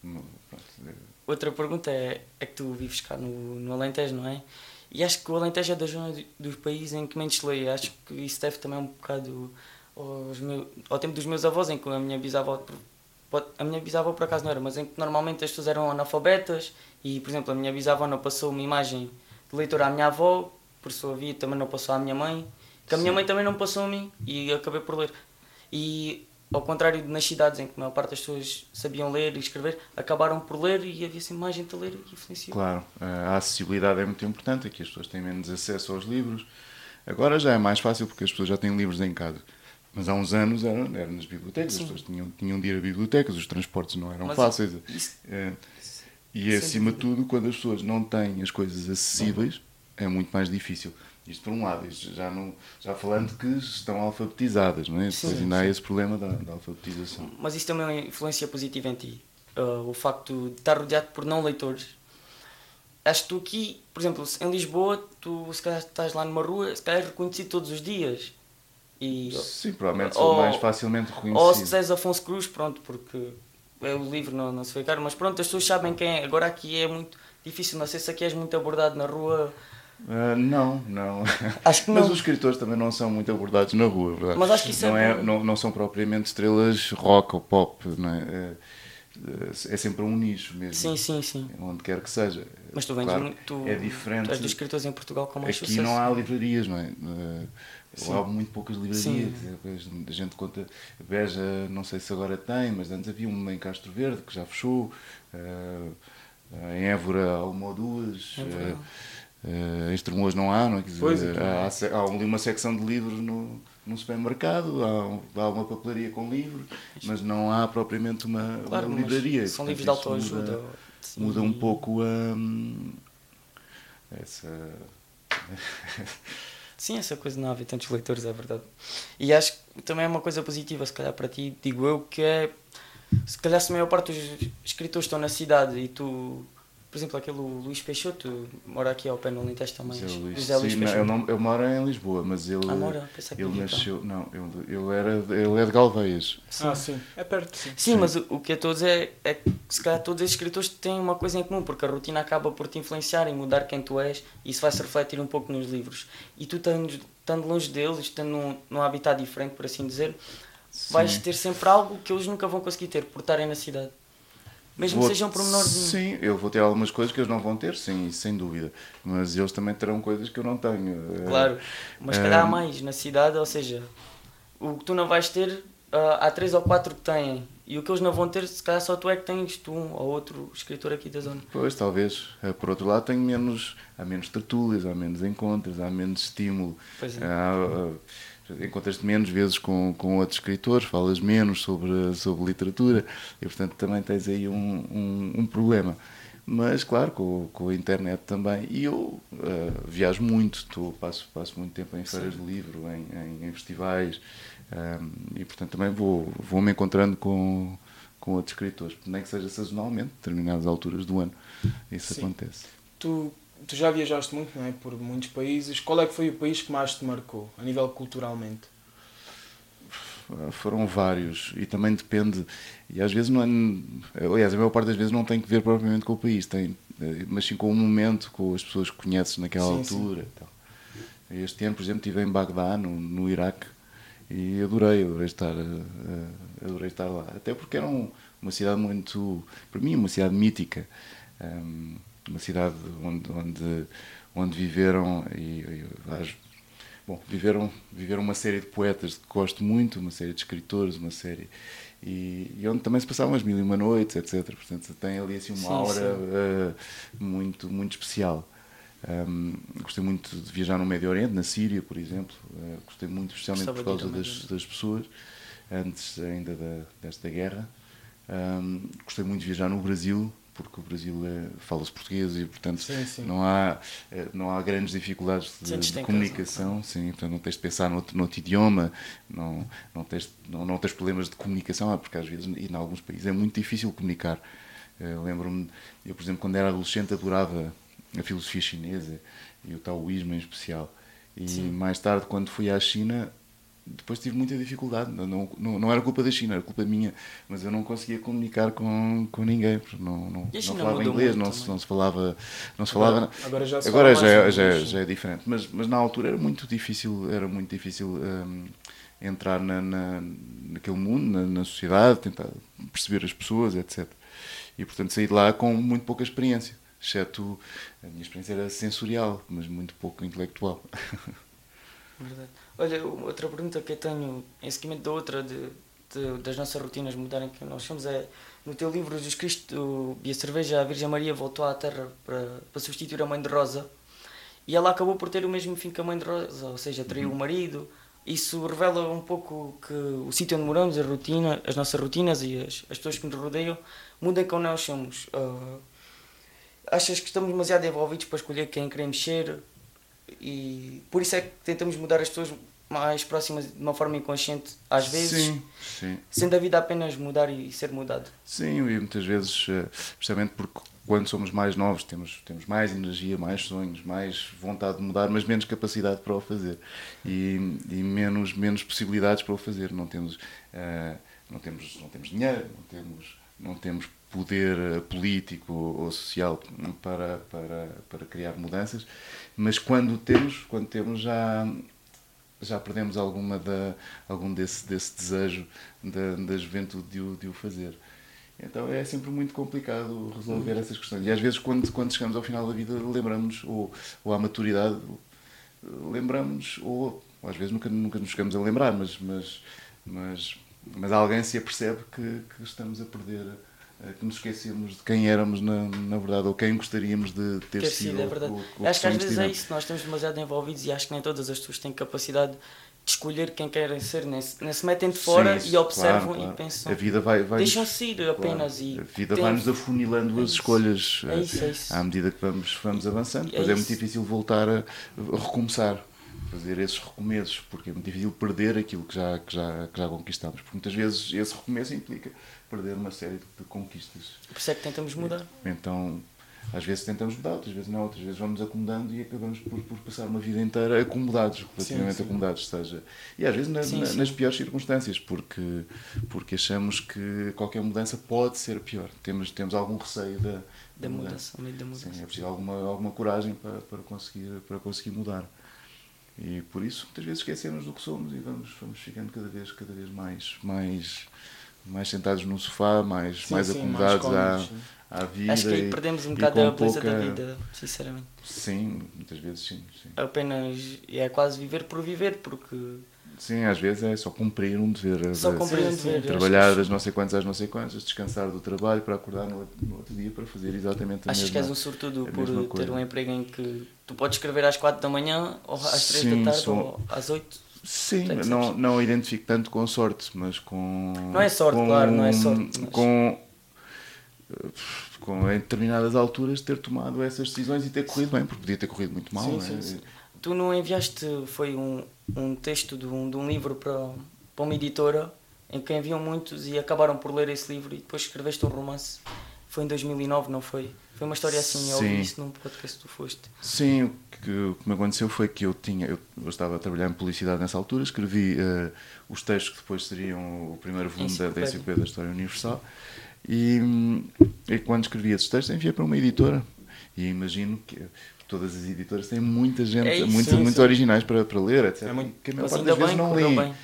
Pronto, é- Outra pergunta é, é que tu vives cá no, no Alentejo, não é? E acho que o Alentejo é da zona do- dos países em que menos lê. Acho que isso deve também um bocado aos meu, ao tempo dos meus avós, em que a minha bisavó, a minha bisavó por acaso não era, mas em que normalmente as pessoas eram analfabetas e, por exemplo, a minha bisavó não passou uma imagem de leitor à minha avó, por sua via também não passou à minha mãe, que a minha mãe também não passou a mim e acabei por ler. E ao contrário de nas cidades em que a maior parte das pessoas sabiam ler e escrever, acabaram por ler e havia assim mais gente a ler e influenciou. Claro, a acessibilidade é muito importante, aqui as pessoas têm menos acesso aos livros. Agora já é mais fácil porque as pessoas já têm livros em casa. Mas há uns anos era, era nas bibliotecas, Sim. as pessoas tinham, tinham de ir a bibliotecas, os transportes não eram Mas fáceis. isso- É, e Sem acima de tudo, quando as pessoas não têm as coisas acessíveis, é muito mais difícil. Isto por um lado, isto já, não, já falando que estão alfabetizadas, não é? Depois ainda há esse problema da, da alfabetização. Mas isso também é uma influência positiva em ti. Uh, o facto de estar rodeado por não leitores. Acho que tu aqui, por exemplo, em Lisboa, tu se calhar estás lá numa rua, se calhar és reconhecido todos os dias. E, Sim, provavelmente Ou- mais facilmente reconhecido. ou se és Afonso Cruz, pronto, porque é o livro, não, não se vê caro, mas pronto, as pessoas sabem quem é. Agora aqui é muito difícil, não sei se aqui és muito abordado na rua. Ah, não, não. Acho que Mas não. os escritores também não são muito abordados na rua, é verdade. Mas acho que isso é não, é, não, não são propriamente estrelas rock ou pop, não é? É, é sempre um nicho mesmo. Sim, sim, sim. Onde quer que seja. Mas tu vendes Claro, muito. Tu, é diferente. Tu és dos escritores em Portugal com mais Aqui sucesso. não há livrarias, não é? Eh, Sim. Há muito poucas livrarias. Sim. Depois A gente conta. Beja, não sei se agora tem, mas antes havia uma em Castro Verde que já fechou. eh, em Évora há uma ou duas. É eh, em Estremoz não há, não é? Quer dizer, Pois, aqui há, há há uma secção de livros no, no supermercado, há, um- há uma papelaria com livros, mas não há propriamente uma, Claro, uma livraria. São livros de muda- autoajuda. sim. muda um pouco a. essa. Sim, essa coisa de não haver tantos leitores, é verdade. E acho que também é uma coisa positiva, se calhar para ti, digo eu, que é. Se calhar se a maior parte dos escritores estão na cidade e tu. Por exemplo, aquele Luís Peixoto, mora aqui ao pé no Alentejo também. José Luís, José Luís sim, não, Peixoto. ele, não, ele mora em Lisboa, mas ele, Ah, mora? Pensei que ele nasceu. Não, ele, ele, era, ele é de Galveias. Ah, sim. É perto, sim. Sim, mas o, o que eu estou a dizer é, é que se calhar todos esses escritores têm uma coisa em comum, porque a rotina acaba por te influenciar e mudar quem tu és, e isso vai se refletir um pouco nos livros. E tu, estando, estando longe deles, estando num, num habitat diferente, por assim dizer, vais Sim. ter sempre algo que eles nunca vão conseguir ter, por estarem na cidade. Mesmo Vou- que seja um pormenorzinho. Sim, eu vou ter algumas coisas que eles não vão ter, sim, sem dúvida. Mas eles também terão coisas que eu não tenho. Eh, Claro, mas se calhar há eh, mais na cidade, ou seja, o que tu não vais ter, ah, há três ou quatro que têm. E o que eles não vão ter, se calhar só tu é que tens, tu um ou outro escritor aqui da zona. Pois, talvez. Eh, Por outro lado, tenho menos, há menos tertúlias, há menos encontros, há menos estímulo. Pois é. Há, Encontras-te menos vezes com, com outros escritores, falas menos sobre, sobre literatura e, portanto, também tens aí um, um, um problema. Mas, claro, com, com a internet também. E eu ah, viajo muito, estou, passo, passo muito tempo em feiras de livro, em, em, em festivais ah, e, portanto, também vou, vou me encontrando com, com outros escritores, nem que seja sazonalmente, determinadas alturas do ano. Isso Sim. acontece. Tu tu já viajaste muito, não é? Por muitos países. Qual é que foi o país que mais te marcou, a nível culturalmente? Foram vários e também depende. E às vezes não é. Aliás, a maior parte das vezes não tem que ver propriamente com o país, tem, mas sim com o momento, com as pessoas que conheces naquela sim, altura. Sim. Então. Este ano, por exemplo, estive em Bagdá, no, no Iraque, e adorei, adorei estar, uh, adorei estar lá. Até porque era um, uma cidade muito, para mim, uma cidade mítica. Um, uma cidade onde, onde, onde viveram e, e bom, viveram, viveram uma série de poetas que gosto muito, uma série de escritores, uma série e, e, onde também se passavam as mil e uma noites, etc. Portanto, tem ali assim uma sim, aura sim. Uh, muito, muito especial. Um, gostei muito de viajar no Médio Oriente, na Síria, por exemplo. Uh, gostei muito, especialmente por causa das, das, pessoas, antes ainda da, desta guerra. Um, gostei muito de viajar no Brasil, porque o Brasil é, fala-se português e, portanto, sim, sim. Não, há, eh, não há grandes dificuldades de, de comunicação. Casa, sim, então não tens de pensar no outro, no outro idioma, não, não, tens, não, não tens problemas de comunicação, porque às vezes, e em alguns países, é muito difícil comunicar. Eh, lembro-me, eu, por exemplo, quando era adolescente, adorava a filosofia chinesa e o taoísmo em especial. E sim. mais tarde, quando fui à China, depois tive muita dificuldade. Não, não, não era culpa da China, era culpa minha. Mas eu não conseguia comunicar com, com ninguém. Não, não, não falava inglês, não se, não se falava. Não se falava agora, agora já, se agora já, é, já, é, já, é diferente. Mas, mas na altura era muito difícil, era muito difícil um, entrar na, na, naquele mundo, na, na sociedade, tentar perceber as pessoas, etc. E portanto saí de lá com muito pouca experiência. Exceto a minha experiência era sensorial, mas muito pouco intelectual. Verdade. Olha, outra pergunta que eu tenho em seguimento da outra, de, de, das nossas rotinas mudarem, que nós somos, é no teu livro Jesus Cristo e a cerveja, a Virgem Maria voltou à Terra para, para substituir a mãe de Rosa e ela acabou por ter o mesmo fim que a mãe de Rosa, ou seja, traiu uhum. o marido. Isso revela um pouco que o sítio onde moramos, a rotina, as nossas rotinas e as, as pessoas que nos rodeiam mudam como nós somos. Uh, achas que estamos demasiado envolvidos para escolher quem queremos ser? E por isso é que tentamos mudar as pessoas mais próximas de uma forma inconsciente, às vezes, sim, sim. sendo a vida apenas mudar e ser mudado. Sim, e muitas vezes, eh, justamente porque quando somos mais novos temos, temos mais energia, mais sonhos, mais vontade de mudar, mas menos capacidade para o fazer e, e menos, menos possibilidades para o fazer. Não temos, uh, não temos, não temos dinheiro, não temos, não temos poder eh, político ou social para, para, para criar mudanças, mas quando temos, quando temos já já perdemos alguma da, algum desse, desse desejo da, da juventude de o, de o fazer. Então é sempre muito complicado resolver essas questões. E às vezes, quando, quando chegamos ao final da vida, lembramos, ou, ou à maturidade, lembramos, ou, ou às vezes nunca, nunca nos chegamos a lembrar, mas, mas, mas, mas alguém se apercebe que, que estamos a perder que nos esquecemos de quem éramos na, na verdade ou quem gostaríamos de ter, ter sido. É verdade. acho que às vezes é isso, nós estamos demasiado envolvidos e acho que nem todas as pessoas têm capacidade de escolher quem querem ser, nem se, nem se metem de fora Sim, e observam claro, claro. e pensam. A vida vai, vai Deixam-se ir apenas claro. e. A vida vai-nos afunilando é as escolhas é isso, é isso. à medida que vamos, vamos avançando. Pois é, é muito difícil voltar a, a recomeçar fazer esses recomeços, porque é muito difícil perder aquilo que já, que já, que já conquistamos. Porque muitas vezes esse recomeço implica perder uma série de conquistas. Por isso é que tentamos mudar. Então, às vezes tentamos mudar, outras vezes não, outras vezes vamos acomodando e acabamos por, por passar uma vida inteira acomodados, relativamente sim, sim. acomodados, seja. E às vezes na, sim, na, nas piores circunstâncias, porque, porque achamos que qualquer mudança pode ser pior. Temos, temos algum receio da, da, da mudança. mudança. Da mudança. Sim, é preciso alguma, alguma coragem para, para, conseguir, para conseguir mudar. E por isso, muitas vezes esquecemos do que somos e vamos, vamos ficando cada vez, cada vez mais, mais, mais sentados no sofá, mais, sim, mais sim, acomodados mais à, à vida. Acho que aí perdemos um bocado a beleza pouca... da vida, sinceramente. Sim, muitas vezes sim, sim. Apenas é quase viver por viver, porque Sim, às vezes é só cumprir um dever. Só cumprir um dever. Trabalhar das não sei quantas às não sei quantas, descansar do trabalho para acordar no, no outro dia para fazer exatamente a Achas mesma que és um sortudo por ter coisa. um emprego em que tu podes escrever às 4 da manhã, ou às 3 Sim, da tarde, sou... ou às 8? Sim, não, não identifico tanto com sorte, mas com. Não é sorte, com, claro, não é sorte. Mas... Com, com em determinadas alturas ter tomado essas decisões e ter corrido bem, porque podia ter corrido muito mal. Sim, sim, é? sim. Tu não enviaste, foi um, um texto de um, de um livro para, para uma editora em que enviam muitos e acabaram por ler esse livro e depois escreveste um romance. foi em 2009, não foi? Foi uma história assim, eu ouvi isso num podcast que tu foste. Sim, que, o que me aconteceu foi que eu tinha, eu, eu estava a trabalhar em publicidade nessa altura, escrevi eh, os textos que depois seriam o primeiro volume da. Enciclopédia da História Universal e, e quando escrevi esses textos enviei para uma editora e imagino que todas as editoras têm muita gente, É isso, muitos, sim, muitos sim. originais para, para ler, etc. É muito- que a maior parte das vezes bem, não li. bem.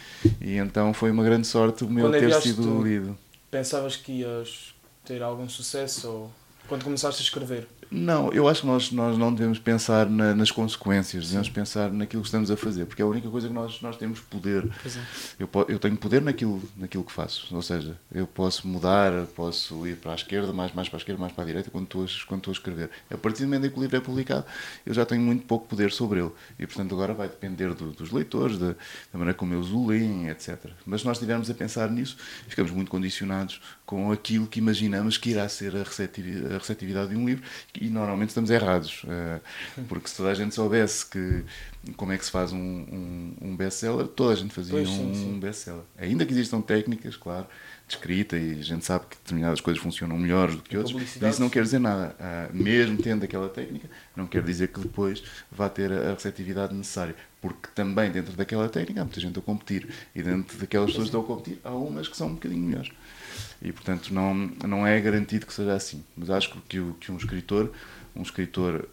E então foi uma grande sorte o meu ter sido lido. Pensavas que ias ter algum sucesso ou quando começaste a escrever? Não, eu acho que nós, nós não devemos pensar na- nas consequências, devemos pensar naquilo que estamos a fazer, porque é a única coisa que nós, nós temos poder. É. Eu, eu tenho poder naquilo, naquilo que faço, ou seja, eu posso mudar, posso ir para a esquerda, mais, mais para a esquerda, mais para a direita, quando estou, a- quando estou a escrever. A partir do momento em que o livro é publicado, eu já tenho muito pouco poder sobre ele. E, portanto, agora vai depender do- dos leitores, da, da maneira como eles o leem, etc. Mas se nós estivermos a pensar nisso, ficamos muito condicionados com aquilo que imaginamos que irá ser a receptivi- a receptividade de um livro e normalmente estamos errados. eh, Porque se toda a gente soubesse que como é que se faz um, um, um best-seller, toda a gente fazia Pois, um, sim. best-seller. Ainda que existam técnicas, claro, de escrita e a gente sabe que determinadas coisas funcionam melhores do que outras, isso não quer dizer nada. Ah, mesmo tendo aquela técnica, não quer dizer que depois vá ter a receptividade necessária. Porque também dentro daquela técnica há muita gente a competir e dentro daquelas pessoas que estão a competir há umas que são um bocadinho melhores. E portanto não, não é garantido que seja assim. Mas acho que, que, um escritor, um escritor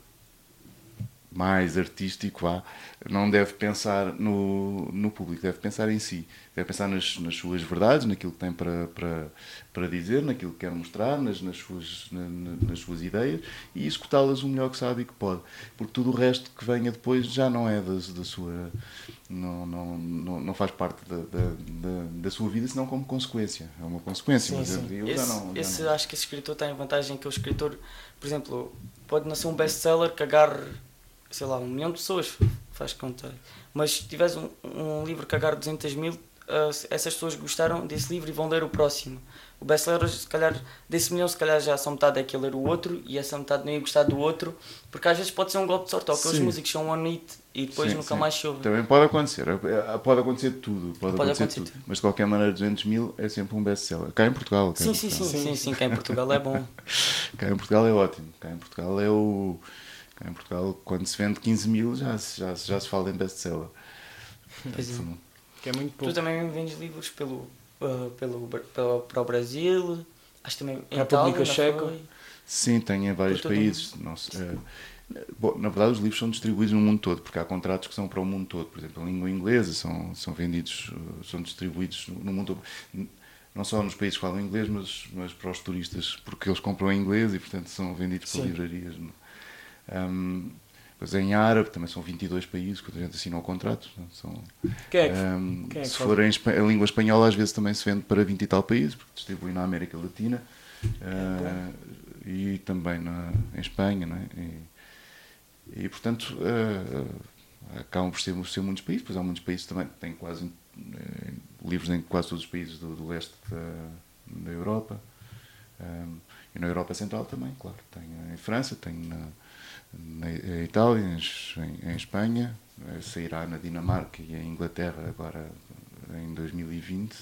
mais artístico, vá, não deve pensar no, no público, deve pensar em si, deve pensar nas, nas suas verdades, naquilo que tem para, para, para dizer, naquilo que quer mostrar, nas, nas, suas, na- na- nas suas ideias e executá-las o melhor que sabe e que pode. Porque tudo o resto que venha depois já não é da, da sua. Não, não, não, não faz parte da, da, da, da sua vida, senão como consequência. É uma consequência, Sim, mas eu- sim. eu, já Esse, não. já esse- não. acho que esse escritor tem a vantagem que o escritor, por exemplo, pode nascer um best-seller que agarre, sei lá, um milhão de pessoas, faz conta. Mas se tiveres um, um livro que agarre 200 mil, ah, essas pessoas gostaram desse livro e vão ler o próximo. O best-seller, se calhar, desse milhão, se calhar já só metade é que ler o outro e essa metade não ia gostar do outro, porque às vezes pode ser um golpe de sorte, ou aqueles Sim. músicos são one hit e depois Sim, nunca sim. mais chove. Também pode acontecer, é- é- pode acontecer tudo, pode, Pode acontecer, acontecer tudo. tudo. Mas de qualquer maneira 200 mil é sempre um best-seller. Cá em Portugal. Cá em Sim, sim, sim, Portugal. sim, sim, cá em Portugal é bom. Cá em Portugal é ótimo. Cá em Portugal é o. Cá em Portugal, quando se vende 15 mil, já, se- já, já se fala em best-seller. Pois é. Que é muito pouco. Tu também vendes livros pelo, ah, pelo, pelo, para o Brasil, acho também em República Checa. Sim, tem em vários países. Não sei, eh, bom, na verdade, os livros são distribuídos no mundo todo, porque há contratos que são para o mundo todo. Por exemplo, a língua inglesa são, são vendidos, eh, são distribuídos no no mundo todo. Não só nos países que falam inglês, mas, mas para os turistas, porque eles compram em inglês e, portanto, são vendidos por livrarias. Um, Pois em árabe também são 22 países que a gente assina o contrato. é? São, Quem é que, um, quem é que se faz? for em a língua espanhola, às vezes também se vende para 20 e tal países, porque distribui na América Latina uh, e também na, em Espanha. Não é? e, e, portanto, uh, uh, acabam por ser, ser muitos países, pois há muitos países também que têm quase eh, livros em quase todos os países do, do leste da, da Europa. Um, e na Europa Central também, claro. Tem em França, tem na, na Itália, em, em- Espanha, eh, sairá na Dinamarca e em Inglaterra agora em 2020.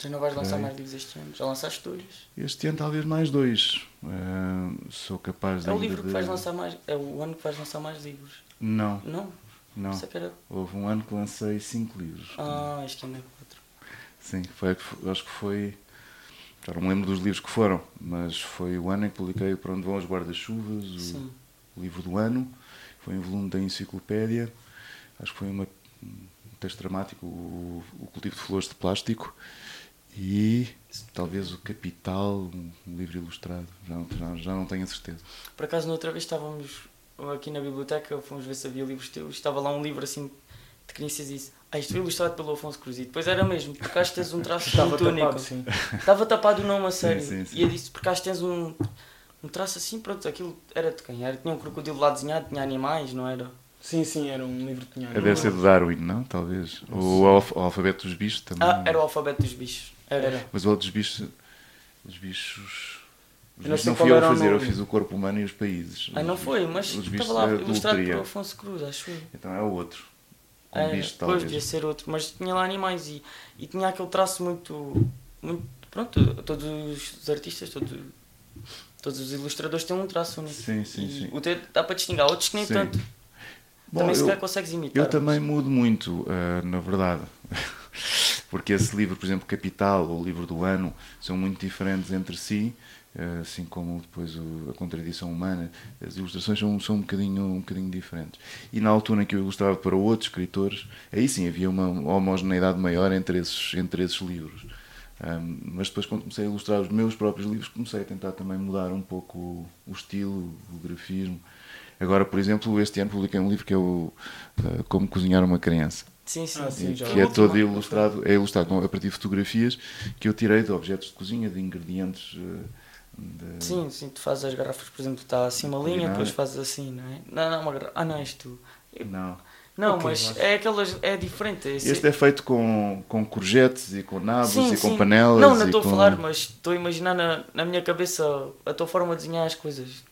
Já não vais lançar mais livros este ano? Já lançaste dois? Este ano talvez mais dois. Eh, sou capaz de É o livro que de- vais lançar mais. É o ano que vais lançar mais livros. Não, Não? não. Que era. Houve um ano que lancei cinco livros. Ah, este ano é quatro. Sim, foi, acho que foi. Já não me lembro dos livros que foram, mas foi o ano em que publiquei Para Onde Vão os Guarda-Chuvas, o, Sim. Livro do ano. Foi um volume da enciclopédia. Acho que foi uma, um texto dramático, o, o Cultivo de Flores de Plástico. E talvez o Capital, um, livro ilustrado. Já, não- já, já não tenho a certeza. Por acaso, na outra vez estávamos aqui na biblioteca, fomos ver se havia livros teus. Estava lá um livro assim de crianças e disse: Ah, isto foi ilustrado pelo Afonso Cruz. E depois era mesmo, porque acho que tens um traço Estava muito único. tapado, sim. Estava tapado o nome a sério. sim, sim. E eu disse: Porque acho que tens um, um traço assim, pronto, aquilo era de quem? Era, tinha um crocodilo lá desenhado, tinha animais, não era? Sim, sim, era um livro que tinha. Deve ser do Darwin, não? Talvez. Ou o, alf- o Alfabeto dos Bichos também. Ah, era o alfabeto dos bichos. Era. Era. Mas o outro dos bichos. Os bichos. Os Eu não bichos não fui eu a fazer, eu fiz o corpo humano e os países. Ah, não Os foi, mas estava lá ilustrado por. Afonso Cruz, acho eu. Então é o outro. Com É, bicho, pois, talvez. devia ser outro, mas tinha lá animais e, e tinha aquele traço muito, muito. Pronto, todos os artistas, todos Todos os ilustradores têm um traço único. Sim, sim, E sim. O teu dá para distinguir, há outros que nem Sim. tanto. Bom, também se eu- calhar consegues imitar. Eu também mudo muito, eh, na verdade. Porque esse livro, por exemplo, Capital ou o livro do ano, são muito diferentes entre si, eh, assim como depois o- a contradição humana. As ilustrações são, são um, bocadinho, um bocadinho diferentes. E na altura em que eu ilustrava para outros escritores, aí sim havia uma homogeneidade maior entre esses, entre esses livros. Ahm, mas depois, quando comecei a ilustrar os meus próprios livros, comecei a tentar também mudar um pouco o, o estilo, o grafismo. Agora, por exemplo, este ano publiquei um livro que é o eh, Como Cozinhar uma Criança, Sim, sim. Ah, sim, que é todo ilustrado, é ilustrado com- a partir de fotografias que eu tirei de objetos de cozinha, de ingredientes. eh, de- Sim, sim, tu fazes as garrafas, por exemplo, está assim uma linha, depois fazes assim, não é? Não, não, uma garrafa. Ah, não, és tu. Não. Não, Ok, mas mas- é aquelas. É diferente. É Este é feito com, com courgettes e com nabos Sim, e com sim. panelas. Não, não estou a com- falar, mas estou a imaginar na, na minha cabeça a tua forma de desenhar as coisas.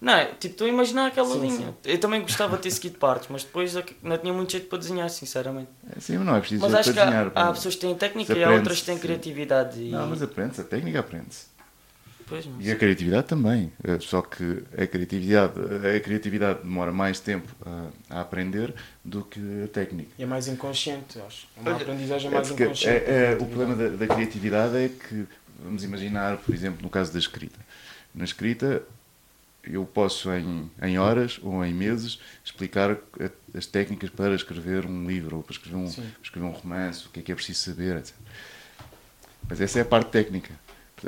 Não, é, tipo, estou a imaginar aquela Sim, linha. Eu também gostava de ter seguido partes, mas depois aqu- não tinha muito jeito para desenhar, sinceramente. É, Sim, mas não é preciso Mas acho que desenhar. há, pessoas que têm técnica e há outras que têm sim. criatividade. E... Não, mas aprende-se, a técnica aprende-se. Pois, mas- E a criatividade também. Eh, Só que a criatividade, a criatividade demora mais tempo a, a aprender do que a técnica. E é mais inconsciente, acho. É uma Olha, aprendizagem É mais inconsciente. é- é- o problema da, da criatividade é que, vamos imaginar, por exemplo, no caso da escrita. Na escrita, eu posso em, em horas ou em meses explicar as técnicas para escrever um livro ou para escrever um, Sim. escrever um romance, o que é que é preciso saber, etc. Mas essa é a parte técnica.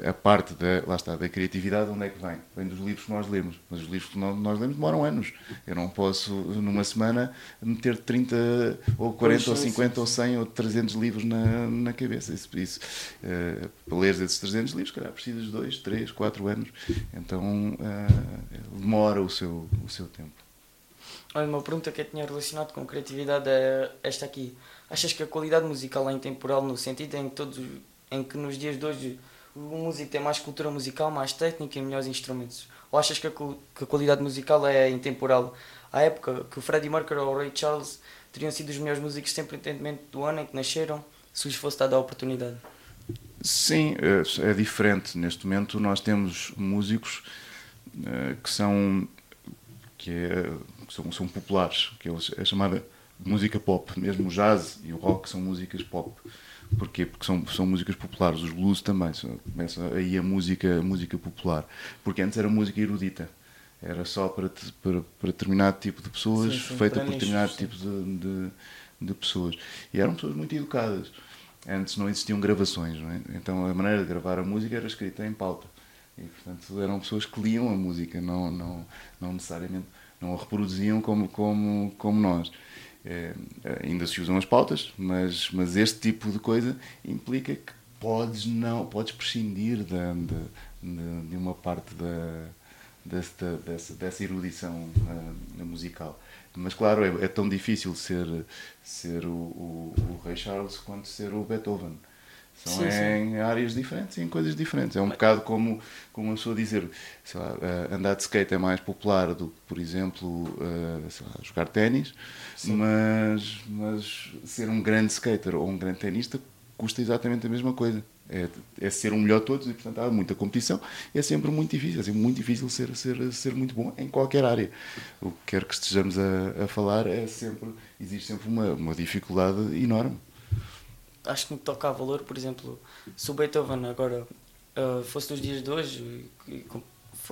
A parte da, lá está, da criatividade, onde é que vem? Vem dos livros que nós lemos. Mas os livros que nós, nós lemos demoram anos. Eu não posso, numa semana, meter 30 ou 40 ou Pois, sim, 50 sim, ou 100 ou 300 livros na, na cabeça. Isso, isso, eh, para ler esses 300 livros, calhar precisas de 2, 3, 4 anos. Então eh, demora o seu, o seu tempo. Olha, uma pergunta que eu tinha relacionado com criatividade é esta aqui. Achas que a qualidade musical é intemporal no sentido em que, todos, em que nos dias de hoje o músico tem mais cultura musical, mais técnica e melhores instrumentos? Ou achas que a, que a qualidade musical é intemporal? À época que o Freddie Mercury ou o Ray Charles teriam sido os melhores músicos sempre independentemente do ano em que nasceram, se lhes fosse dada a oportunidade? Sim, é, é diferente. Neste momento nós temos músicos eh, que são que é- que são, são populares, que é chamada música pop. Mesmo o jazz e o rock são músicas pop. Porquê? Porque são, são músicas populares. Os blues também. Começa aí a música, a música popular. Porque antes era música erudita. Era só para, te- para, para determinado tipo de pessoas, Sim, sim, feita por determinado sim. tipo de, de, de pessoas. E eram pessoas muito educadas. Antes não existiam gravações, não é? então a maneira de gravar a música era escrita em pauta. E, portanto, eram pessoas que liam a música, não, não, não necessariamente não a reproduziam como, como, como nós. É, ainda se usam as pautas, mas, mas este tipo de coisa implica que podes, não, podes prescindir de, de, de uma parte da, desta, dessa, dessa erudição ah, musical. Mas claro, é, é tão difícil ser, ser o, o, o Charles quanto ser o Beethoven. São Sim, sim. em áreas diferentes, em coisas diferentes. É um bocado como, como uma pessoa dizer, sei lá, ah, andar de skate é mais popular do que, por exemplo, sei lá, jogar ténis, mas, mas ser um grande skater ou um grande tenista custa exatamente a mesma coisa. É, é ser o melhor de todos e, portanto, há muita competição. É sempre muito difícil, é sempre muito difícil ser, ser, ser muito bom em qualquer área. O que quer que estejamos a, a falar é sempre, existe sempre uma, uma dificuldade enorme. Acho que no que toca a valor, por exemplo, se o Beethoven agora ah, fosse dos dias de hoje, e-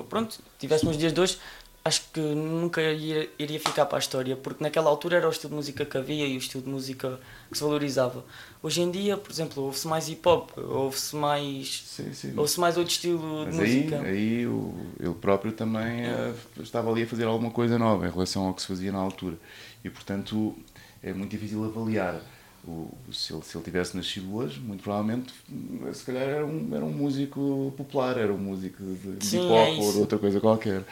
pronto, tivesse nos dias de hoje, acho que nunca iria, iria ficar para a história, porque naquela altura era o estilo de música que havia e o estilo de música que se valorizava. Hoje em dia, por exemplo, ouve-se mais hip hop, ouve-se mais. Sim, sim. Ouve-se mais outro estilo Mas de aí, música. aí o, ele próprio também eh, estava ali a fazer alguma coisa nova em relação ao que se fazia na altura. E, portanto, é muito difícil avaliar. O, se, ele, se ele tivesse nascido hoje, muito provavelmente, hum, se calhar era um, era um músico popular, era um músico de, de Sim, hip hop é ou de outra coisa qualquer.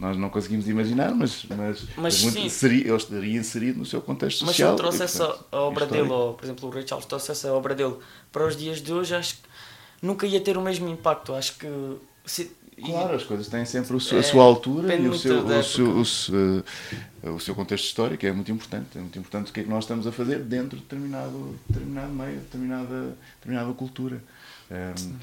Nós não conseguimos imaginar, mas, mas, Mas muito- seria, ele estaria inserido no seu contexto Mas se social. ele trouxe e, portanto, obra histórico. dele, ou por exemplo o Ray Charles trouxe essa obra dele para os dias de hoje, acho que nunca ia ter o mesmo impacto. Acho que. Se, Claro, as coisas têm sempre a É, sua altura e o seu, o, seu, o, seu, eh, o seu contexto histórico é muito importante. É muito importante o que é que nós estamos a fazer dentro de determinado, determinado meio, determinada, determinada cultura. Ehm,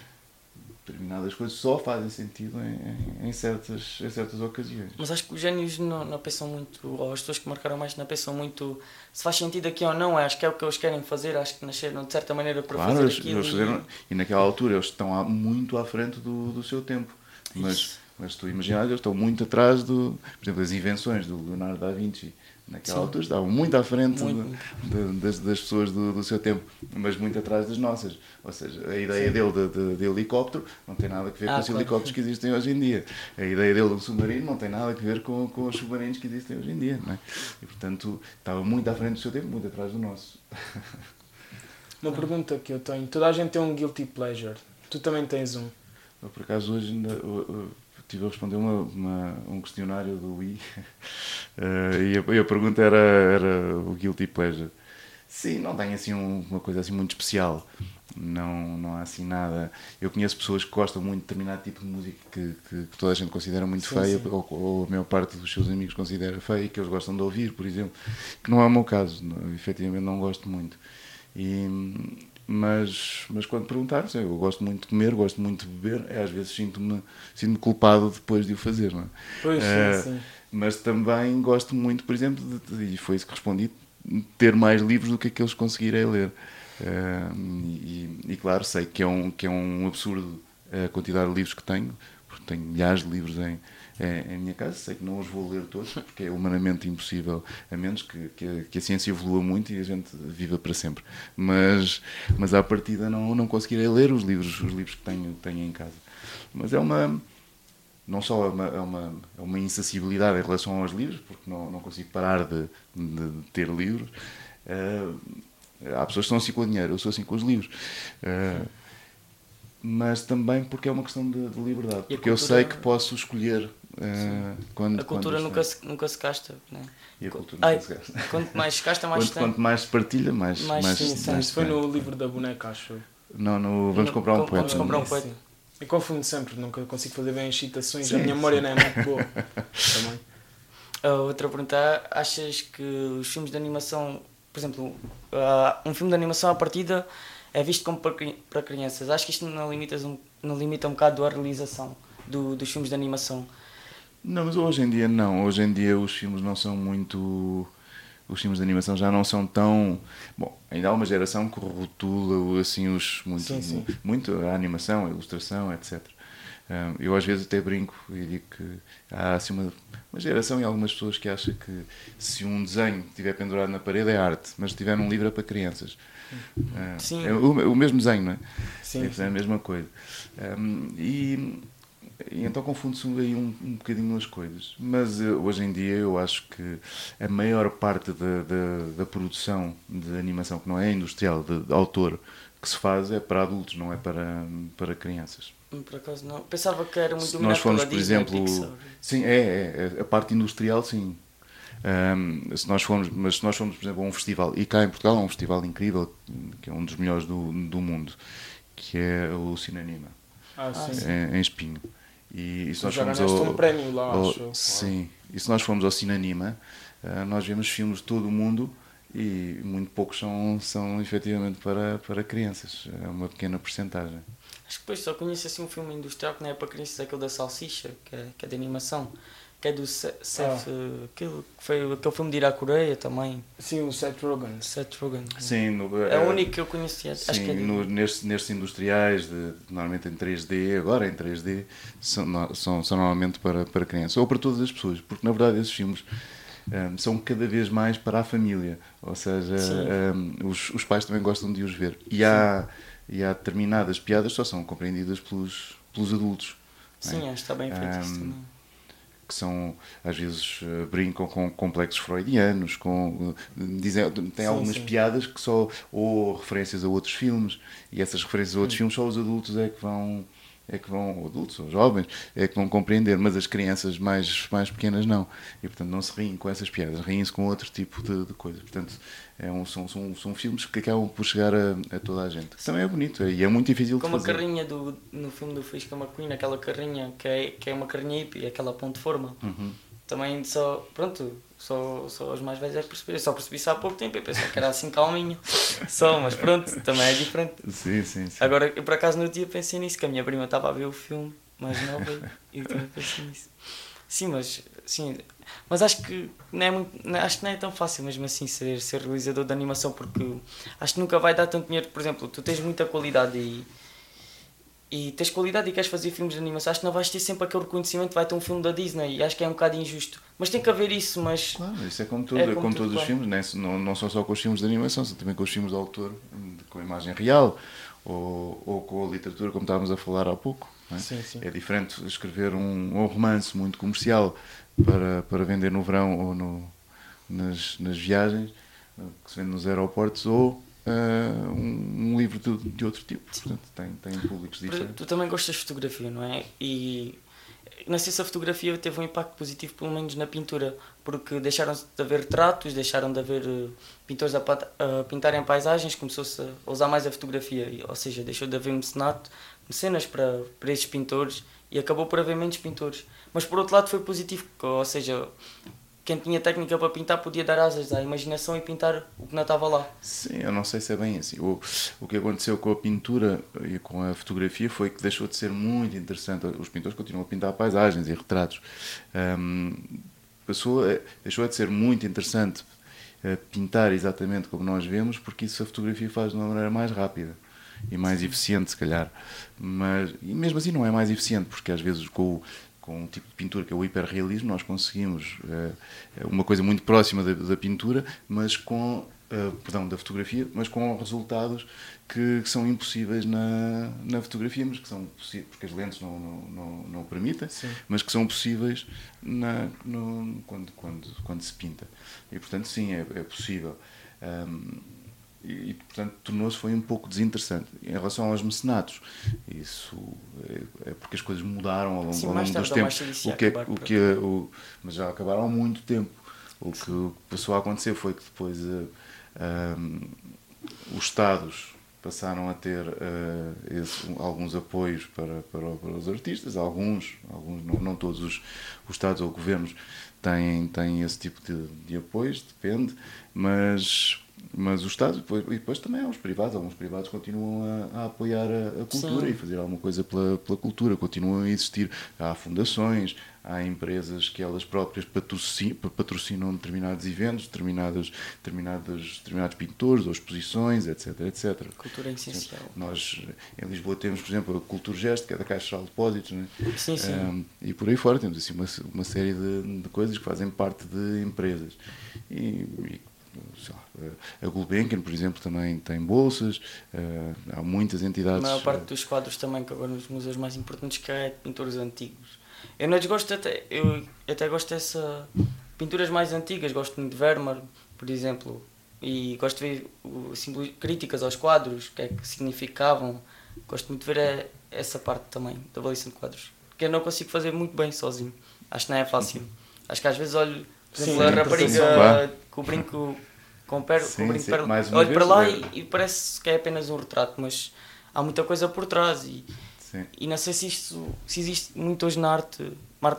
determinadas coisas só fazem sentido em, em, certas, em certas ocasiões. Mas acho que os génios não, não pensam muito, ou as pessoas que marcaram mais não pensam muito se faz sentido aqui ou não. Acho que é o que eles querem fazer, acho que nasceram de certa maneira para claro, fazer eles, aquilo. eles fizeram, e naquela altura eles estão muito à frente do, do seu tempo. Mas, mas tu imaginas, eles estão muito atrás do, por exemplo, das invenções do Leonardo da Vinci. Naquela Sim. altura estavam muito à frente Muito, de- de- das, das pessoas do, do seu tempo, mas muito atrás das nossas. Ou seja, a ideia dele de, de- de helicóptero não tem nada a ver Ah, com os claro. helicópteros que existem hoje em dia. A ideia dele do submarino não tem nada a ver com, com os submarinos que existem hoje em dia. É? E portanto estava muito à frente do seu tempo, muito atrás do nosso. Uma pergunta que eu tenho. Toda a gente tem um guilty pleasure. Tu também tens um. Eu, por acaso, hoje ainda estive a responder uma, uma- um questionário do Wii eh, e, a, e a pergunta era, era o Guilty Pleasure. Sim, não tem assim um- uma coisa assim muito especial. Não, não há assim nada. Eu conheço pessoas que gostam muito de determinado tipo de música que, que- que toda a gente considera muito Sim, feia, sim. ou, ou a maior parte dos seus amigos considera feia e que eles gostam de ouvir, por exemplo. Que não é o meu caso. Não, efetivamente não gosto muito. E, mas, mas quando perguntar, sim, eu gosto muito de comer, gosto muito de beber, é, às vezes sinto-me sinto culpado depois de o fazer. Não é? Pois, sim, Eh, sim. Mas também gosto muito, por exemplo, de, e foi isso que respondi, ter mais livros do que aqueles que conseguirei ler. Eh, e, e, claro, sei que é um, que é um absurdo a quantidade de livros que tenho, porque tenho milhares de livros em, em, em minha casa, sei que não os vou ler todos, porque é humanamente impossível, a menos que, que, a, que a ciência evolua muito e a gente viva para sempre. Mas, mas à partida não, não conseguirei ler os livros, os livros que tenho, tenho em casa. Mas é uma não só é uma, é uma, é uma insacibilidade em relação aos livros, porque não, não consigo parar de, de- ter livros. Eh, há pessoas que são assim com o dinheiro, eu sou assim com os livros. Eh, mas também porque é uma questão de, de liberdade. Porque eu sei que posso escolher eh, quando. A cultura quando nunca se, nunca se gasta. Né? E a cultura Ai, nunca se gasta. Quanto mais se gasta, mais Quanto, se tem. quanto mais se partilha, mais. Mais mais, sim, Sim, Isso foi tem. no livro da boneca, acho. Não, no Vamos No- comprar um com- poeta. vamos comprar um poeta. Eu confundo sempre, nunca consigo fazer bem as citações. Sim, a minha memória sim. não é muito boa. Também. A outra pergunta, achas que os filmes de animação, por exemplo, ah, um filme de animação à partida é visto como para para crianças? Acho que isto não limita um, não limita um bocado a realização do- dos filmes de animação. Não, mas hoje em dia não. Hoje em dia os filmes não são muito. Os filmes de animação já não são tão. Bom, ainda há uma geração que rotula assim os muito, Sim, sim. muito a animação, a ilustração, etc. Hum, Eu às vezes até brinco e digo que há assim uma, uma geração e algumas pessoas que acham que se um desenho estiver pendurado na parede é arte, mas se estiver num livro é para crianças. Hum, Sim. É o, o mesmo desenho, não é? Sim, É, a mesma coisa. Hum, e, e então confunde-se aí um, um bocadinho as coisas. Mas eh, hoje em dia eu acho que a maior parte da, da, da produção de animação, que não é industrial, de, de autor, que se faz é para adultos, não é para, para crianças. Por acaso não. Pensava que era muito Se nós formos, por Disney, exemplo. Pixar. Sim, é, é, é, A parte industrial, sim. Ahm, se nós formos, mas se nós formos, por exemplo, a um festival, e cá em Portugal há um festival incrível, que é um dos melhores do, do mundo, que é o Cinanima, Ah, sim. em, em Espinho. E, e se nós Já ganhaste ao, um prémio lá, ao- acho. eu. Sim, e se nós formos ao Cinanima, ah, nós vemos filmes de todo o mundo e muito poucos são, são efetivamente para, para crianças. É uma pequena porcentagem. Acho que depois só conheço assim um filme industrial que não é para crianças, é aquele da Salsicha, que é, que é de animação. Que é do Se- Seth. eh, aquele, que foi aquele filme de ir à Coreia também. Sim, o Seth Rogen. Seth Rogen. Sim, no, É o único que eu conhecia. Acho Sim, que é no, nestes, nestes industriais, de, normalmente em 3D, agora em 3D, são, são, são normalmente para, para crianças, ou para todas as pessoas, porque na verdade esses filmes hum, são cada vez mais para a família, ou seja, Sim. hum, os, os pais também gostam de os ver. E há, e há determinadas piadas que só são compreendidas pelos, pelos adultos. é? Sim, acho que está bem feito isso Ahm, também. Que são às vezes eh, brincam com complexos freudianos, com eh, dizem, tem Sim, algumas sim. piadas que só ou referências a outros filmes e essas referências a outros filmes só os adultos é que vão é que vão adultos ou jovens é que vão compreender, mas as crianças mais mais pequenas não e portanto não se riem com essas piadas, riem-se com outro tipo de, de coisas. Portanto é um, são, são, são filmes que acabam por chegar a, a toda a gente. Que também é bonito e é muito difícil de Como a fazer. carrinha do, no filme do Fisca McQueen, aquela carrinha que é, que é uma carrinha hippie, aquela ponte forma. Uhum. Também só, pronto, só, só os mais velhos é que perceber. Eu só percebi isso há pouco tempo, eu pensava que era assim calminho. Só, mas pronto, também é diferente. Sim, sim, sim. Agora, eu por acaso no dia pensei nisso, que a minha prima estava a ver o filme mais nova e eu também pensei nisso. Sim, mas sim, mas acho que não é muito, acho que não é tão fácil mesmo assim ser, ser realizador de animação porque acho que nunca vai dar tanto dinheiro, por exemplo, tu tens muita qualidade e e tens qualidade e queres fazer filmes de animação, acho que não vais ter sempre aquele reconhecimento, vai ter um filme da Disney e acho que é um bocado injusto. Mas tem que haver isso, mas Claro, isso é como tudo, É é como como, tudo, todos os claro. filmes, né? não, não são só com os filmes de animação, são também com os filmes de autor, com a imagem real, ou, ou com a literatura, como estávamos a falar há pouco. não é? Sim, sim. É diferente escrever um, um romance muito comercial para, para vender no verão ou no, nas, nas viagens, que se vende nos aeroportos, ou eh, um, um livro de, de outro tipo. Portanto, tem, tem públicos diferentes. Tu também gostas de fotografia, não é? E não sei se a fotografia teve um impacto positivo, pelo menos na pintura, porque deixaram de haver retratos, deixaram de haver eh, pintores a, a pintarem paisagens, começou-se a usar mais a fotografia, ou seja, deixou de haver mecenato, mecenas para, para esses pintores e acabou por haver menos pintores. Mas por outro lado foi positivo, ou seja, quem tinha técnica para pintar podia dar asas à imaginação e pintar o que não estava lá. Sim, eu não sei se é bem assim. O, o que aconteceu com a pintura e com a fotografia foi que deixou de ser muito interessante. Os pintores continuam a pintar paisagens e retratos. Ahm, passou, deixou de ser muito interessante eh, pintar exatamente como nós vemos, porque isso a fotografia faz de uma maneira mais rápida e mais eficiente, se calhar. Mas, e mesmo assim não é mais eficiente, porque às vezes com o, com um tipo de pintura que é o hiperrealismo, nós conseguimos eh, uma coisa muito próxima da, da pintura, mas com, eh, perdão, da fotografia, mas com resultados que, que são impossíveis na, na fotografia, mas que são possíveis, porque as lentes não, não, não, não permitem, mas que são possíveis na, no, quando, quando, quando se pinta. E portanto, sim, é, é possível. Ahm, e, portanto tornou-se foi um pouco desinteressante em relação aos mecenatos. Isso é, é porque as coisas mudaram ao longo, Sim, ao longo dos tempos. o que é, o que é- o, mas já acabaram há muito tempo. O que passou a acontecer foi que depois eh, ahm, os estados passaram a ter eh, esse- alguns apoios para, para, para os artistas. Alguns alguns não, não todos os, os estados ou governos têm têm esse tipo de, de apoios depende. Mas mas os Estados, depois, e depois também há os privados, alguns privados continuam a, a apoiar a, a cultura Sim. e fazer alguma coisa pela, pela cultura, continuam a existir. Há fundações, há empresas que elas próprias patrocinam, patrocinam determinados eventos, determinados, determinados, determinados pintores ou exposições, etc. etc. Cultura é essencial. Nós em Lisboa temos, por exemplo, a Cultura Gesto, que é da Caixa Geral de Depósitos, né? Sim, sim. Um, e por aí fora temos assim, uma, uma série de, de coisas que fazem parte de empresas. E, e, a Gulbenkian, por exemplo, também tem bolsas, uh, há muitas A entidades. maior parte dos quadros também, que agora nos museus mais importantes, que é de pintores antigos. Eu não desgosto até, eu até gosto dessa pinturas mais antigas, gosto muito de Vermeer, por exemplo, e gosto de ver o, críticas aos quadros, o que é que significavam. Gosto muito de ver essa parte também da avaliação de quadros, que eu não consigo fazer muito bem sozinho. Acho que não é fácil. Acho que às vezes olho, por Sim, exemplo, a a rapariga com o brinco com, per, com Sim, o brinco sim, olho vez, para lá é- e, e parece que é apenas um retrato, mas há muita coisa por trás e, Sim. e não sei se isto se existe muito hoje na arte,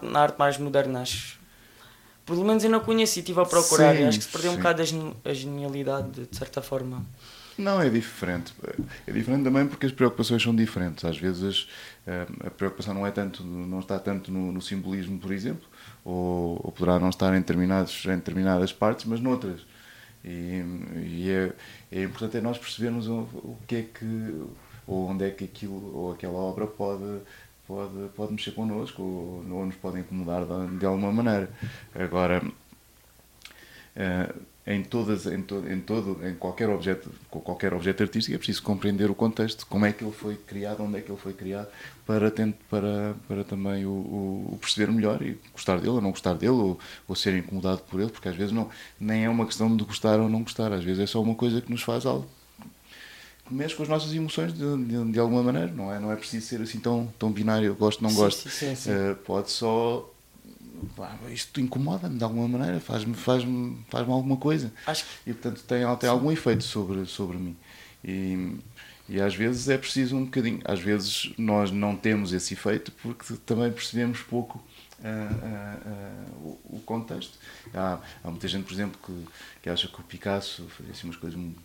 na arte mais moderna, acho. Pelo menos eu não conheço e estive a procurar e acho que se perdeu um bocado a, geni- a genialidade de, certa forma. Não, é diferente. É diferente também porque as preocupações são diferentes. Às vezes a preocupação não é tanto, não está tanto no, no simbolismo, por exemplo, ou, ou poderá não estar em, determinados, em determinadas partes, mas noutras. E, e é, é importante é nós percebermos o, o que é que, ou onde é que aquilo, ou aquela obra pode, pode, pode mexer connosco, ou, ou nos pode incomodar de, de alguma maneira. Agora, eh, em todas em, to, em todo em qualquer objeto com qualquer objeto artístico é preciso compreender o contexto como é que ele foi criado onde é que ele foi criado para para para também o, o, perceber melhor e gostar dele ou não gostar dele ou, ou ser incomodado por ele porque às vezes não nem é uma questão de gostar ou não gostar às vezes é só uma coisa que nos faz algo que mexe com as nossas emoções de, de, de alguma maneira não é não é preciso ser assim tão tão binário gosto não Sim, gosto sim, sim, sim. Eh, pode só pá, isto incomoda-me de alguma maneira, faz-me faz faz alguma coisa. Acho E portanto tem, tem algum efeito sobre, sobre mim. E, e às vezes é preciso um bocadinho. Às vezes nós não temos esse efeito porque também percebemos pouco o, o, contexto. Há, há, muita gente, por exemplo, que, que acha que o Picasso fazia assim, umas coisas muito,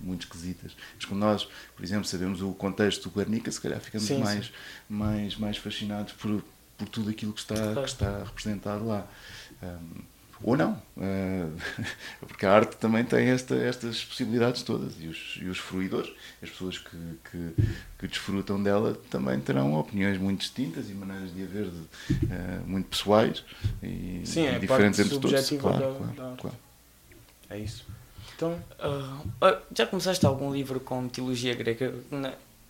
muito esquisitas. Mas quando nós, por exemplo, sabemos o contexto do Guernica, se calhar ficamos sim, mais, sim. mais, mais fascinados por, por tudo aquilo que está, que está representado lá. Um, ou não, uh, porque a arte também tem esta, estas possibilidades todas e os, e os fruidores, as pessoas que, que, que, desfrutam dela, também terão opiniões muito distintas e maneiras de a ver de, uh, muito pessoais e, Sim, é diferentes entre todos. Claro, da, claro, da claro. É isso. Então, uh, já começaste algum livro com mitologia grega?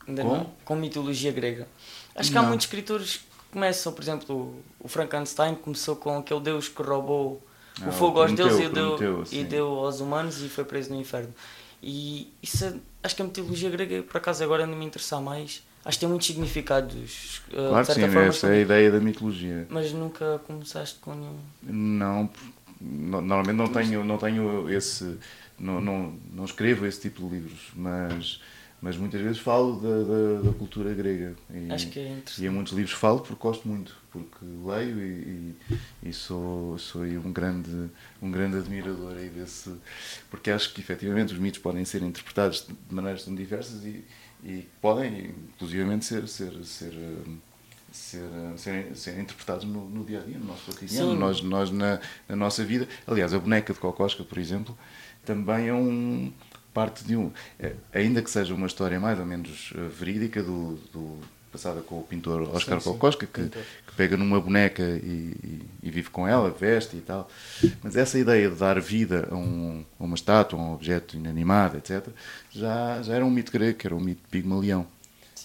Ainda com? Não? Com mitologia grega. Acho que há muitos escritores começam, por exemplo, o Frankenstein começou com aquele deus que roubou o ah, fogo aos deuses e deu, e deu aos humanos e foi preso no inferno. E isso é, acho que a mitologia grega, por acaso, agora não me interessa mais. Acho que tem muitos significados. Uh, claro sim, forma, essa é a ideia da mitologia. Mas nunca começaste com nenhum. Não, normalmente não tenho, não tenho esse. Não, não, não escrevo esse tipo de livros, mas mas muitas vezes falo da, da, da cultura grega. E, Acho que é interessante. E em muitos livros falo porque gosto muito, porque leio e, e, e sou, sou um grande, um grande admirador aí desse. Porque acho que efetivamente os mitos podem ser interpretados de maneiras tão diversas e, e podem, inclusivamente, ser. ser, ser Ser, ser, interpretados no, no, dia a dia, no nosso cotidiano, nós, nós na, na, nossa vida. Aliás, a boneca de Cocosca, por exemplo, também é um, parte de um. É, ainda que seja uma história mais ou menos eh, verídica do, do passada com o pintor Oscar sim, Kokoska, que, que, pega numa boneca e, e, e, vive com ela, veste e tal. Mas essa ideia de dar vida a, um, a uma estátua, a um objeto inanimado, etc., já, já era um mito grego, que era um mito Pigmalião.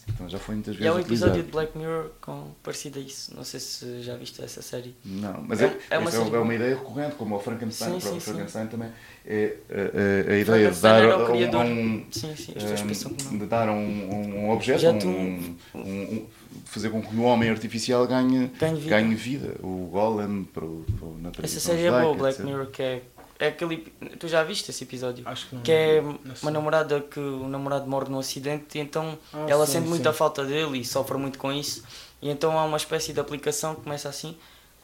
Então já foi muitas vezes. E há um episódio utilizado. de Black Mirror com, parecido a isso. Não sei se já viste essa série. Não, mas é, é, é, uma, é uma, ideia recorrente, como o Frankenstein, sim, o próprio sim, Frankenstein sim. também. É a, a, a ideia de dar a um, sim, sim, um, de dar um, um objeto, um, um, fazer com que o homem artificial ganhe, ganhe vida. Ganhe vida. O Golem para, o, para Essa série é boa, Black Mirror, que é é aquele. Tu já viste esse episódio? Acho que não. Que é uma namorada que o namorado morre num acidente e então ah, ela sim, sente muita falta dele e sofre muito com isso. E então há uma espécie de aplicação que começa assim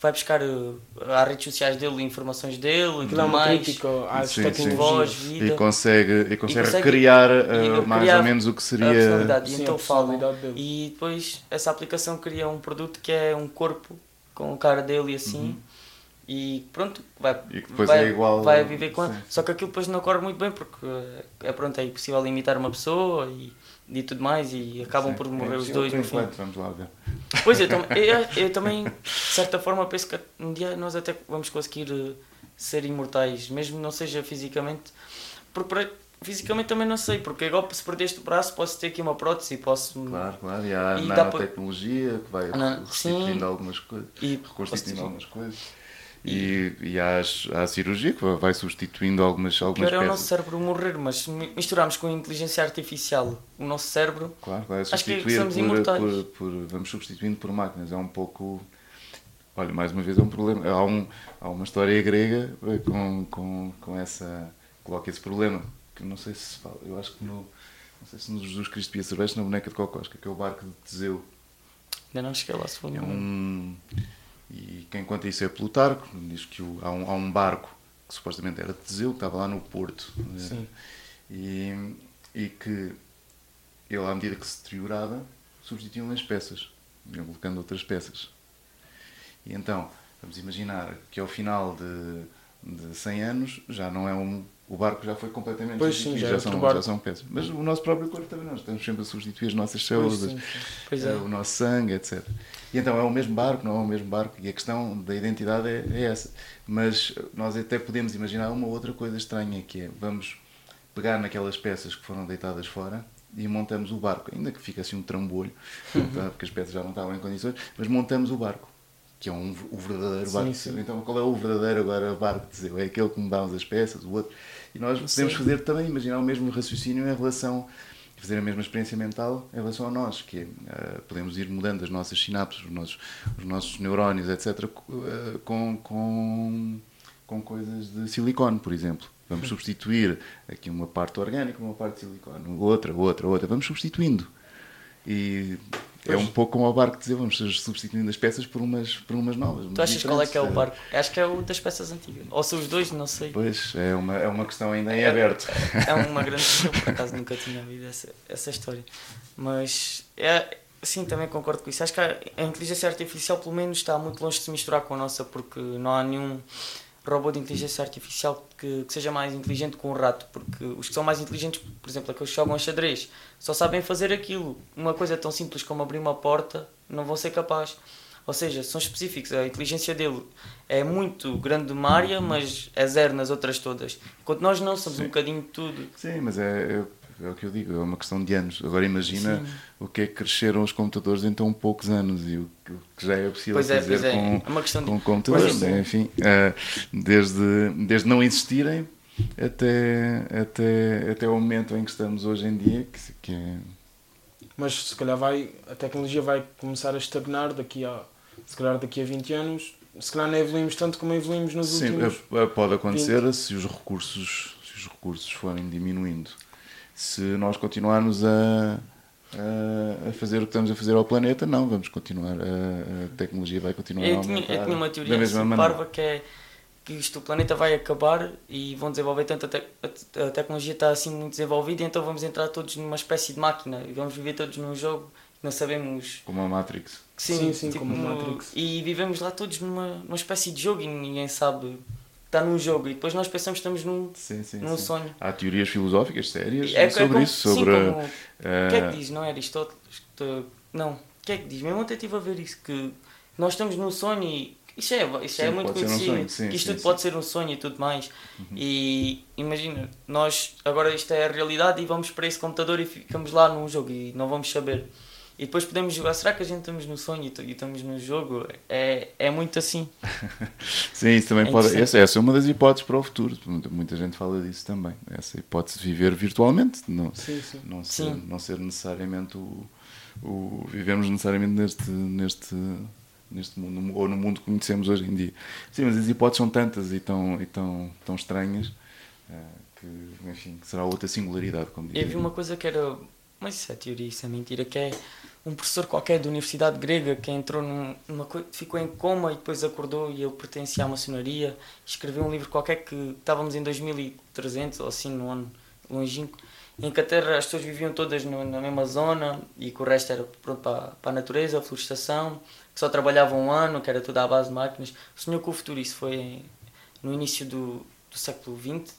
vai buscar uh, às redes sociais dele informações dele e tudo mais. Crítica às sim, sim. voz, vida. E consegue, e consegue, e consegue criar uh, mais ou menos o que seria. A personalidade. E então fala. E depois essa aplicação cria um produto que é um corpo com a cara dele e assim. Uhum e pronto, vai, vai, é igual, vai viver com ela. Só que aquilo depois não corre muito bem porque é, pronto, é impossível imitar uma pessoa e, e tudo mais e acabam sim, por morrer é os dois no fim. Vamos lá ver. Pois eu, eu, eu, também, de certa forma, penso que um dia nós até vamos conseguir eh, ser imortais, mesmo não seja fisicamente. Porque fisicamente também não sei, porque agora se perdeste o braço posso ter aqui uma prótese posso claro, claro, e há e nanotecnologia que vai reconstituindo algumas coisas e reconstituindo algumas coisas e, e há, há a cirurgia que vai substituindo algumas, algumas Pior é o nosso cérebro morrer, mas misturamos com a inteligência artificial o nosso cérebro. Claro, vai substituir acho que por, por, por, vamos substituindo por máquinas. É um pouco. Olha, mais uma vez é um problema. Há, um, há uma história grega com, com, com essa. coloca esse problema. Que não sei se fala. Eu acho que no. Não sei se no Jesus Cristo Pia Cerveja na boneca de Cocosca, que é o barco de Teseu. Ainda não cheguei lá se for É um. E quem conta isso é Plutarco, diz que há, um, há um barco que supostamente era de Teseu, que estava lá no Porto. Sim. E, e que ele, à medida que se deteriorava, substituíam as peças, iam colocando outras peças. E então, vamos imaginar que ao final de, de 100 anos já não é um, o barco já foi completamente pois sim, já, já, é são, já são peças. Mas o nosso próprio corpo também, nós estamos sempre a substituir as nossas células, sim. É. o nosso sangue, etc. E então é o mesmo barco, não é o mesmo barco, e a questão da identidade é, é essa. Mas nós até podemos imaginar uma outra coisa estranha, que é, vamos pegar naquelas peças que foram deitadas fora e montamos o barco, ainda que fique assim um trambolho, uhum. porque as peças já não estavam em condições, mas montamos o barco que é um, o verdadeiro sim, barco. Sim. Então, qual é o verdadeiro agora barco de Teseu? É aquele que mudamos as peças, o outro. E nós podemos sim. fazer também, imaginar o mesmo raciocínio em relação, fazer a mesma experiência mental em relação a nós, que uh, podemos ir mudando as nossas sinapses, os nossos, os nossos neurónios, etc., uh, eh, com, com, com coisas de silicone, por exemplo. Vamos substituir aqui uma parte orgânica, uma parte de silicone, outra, outra, outra. Vamos substituindo. E é um pouco como ao barco dizer, vamos substituindo as peças por umas, por umas novas. Tu achas qual é que é o barco? Acho que é o das peças antigas. Ou são os dois, não sei. Pois, é uma, é uma questão ainda em aberto. É, é uma grande questão, por acaso nunca tinha ouvido essa, essa história. Mas, é, sim, também concordo com isso. Acho que a, a inteligência artificial, pelo menos, está muito longe de se misturar com a nossa, porque não há nenhum robô de inteligência artificial que, que, seja mais inteligente que um rato, porque os que são mais inteligentes, por exemplo, aqueles que jogam xadrez, só sabem fazer aquilo. Uma coisa tão simples como abrir uma porta, não vão ser capazes. Ou seja, são específicos. A inteligência dele é muito grande de uma área, mas é zero nas outras todas. Enquanto nós não, somos Sim. um bocadinho de tudo. Sim, mas é, é o que eu digo, é uma questão de anos. Agora imagina Sim. o que é que cresceram os computadores em tão poucos anos e o que já é possível pois é, fazer é, com, é. uma questão com de... computadores. Né? Enfim, uh, desde, desde não existirem até, até, até o momento em que estamos hoje em dia, que, que é... Mas se calhar vai, a tecnologia vai começar a estagnar daqui a, se calhar daqui a 20 anos, se calhar não evoluímos tanto como evoluímos nos Sim, últimos Sim, pode acontecer 20. se os recursos se os recursos forem diminuindo se nós continuarmos a, a, a, fazer o que estamos a fazer ao planeta, não, vamos continuar, a, a tecnologia vai continuar eu a aumentar. Tinha, eu tinha uma teoria assim, parva que é que isto, o planeta vai acabar e vão desenvolver tanto, a, te, a, tecnologia está assim muito desenvolvida, então vamos entrar todos numa espécie de máquina e vamos viver todos num jogo que não sabemos... Como a Matrix. Sim, sim, sim tipo, como a Matrix. E vivemos lá todos numa, numa espécie de jogo e ninguém sabe está num jogo e depois nós pensamos que estamos num, sim, sim, num sim. sonho. Há teorias filosóficas sérias é, sobre é como, isso, sobre... Sim, como, uh... O que é que diz, não é Aristóteles? Não, o que é que diz? Mesmo ontem estive a ver isso, que nós estamos num sonho e isso é, isso é muito conhecido, um que isto tudo pode ser um sonho e tudo mais. Uhum. E imagina, nós agora isto é a realidade e vamos para esse computador e ficamos lá num jogo e não vamos saber. E depois podemos jogar. Será que a gente estamos no sonho e estamos no jogo? É, é muito assim. Sim, isso também é pode. Essa, essa é uma das hipóteses para o futuro. Muita gente fala disso também. Essa hipótese de viver virtualmente, não, sim, sim. Não, ser, sim. não ser necessariamente o, o. Vivermos necessariamente neste. neste neste mundo, ou no mundo que conhecemos hoje em dia. Sim, mas as hipóteses são tantas e tão, e tão, tão estranhas uh, que, enfim, será outra singularidade, como Eu vi uma coisa que era, mas isso é teoria, isso é mentira, que é um professor qualquer da Universidade Grega que entrou numa ficou em coma e depois acordou e ele pertencia à maçonaria, escreveu um livro qualquer que estávamos em 2300 ou assim no ano longínquo, em que a Terra as pessoas viviam todas na mesma zona e que o resto era pronto para, para a natureza, a florestação, que só trabalhavam um ano, que era tudo à base de máquinas. Sonhou com o futuro, isso foi no início do, do século XX,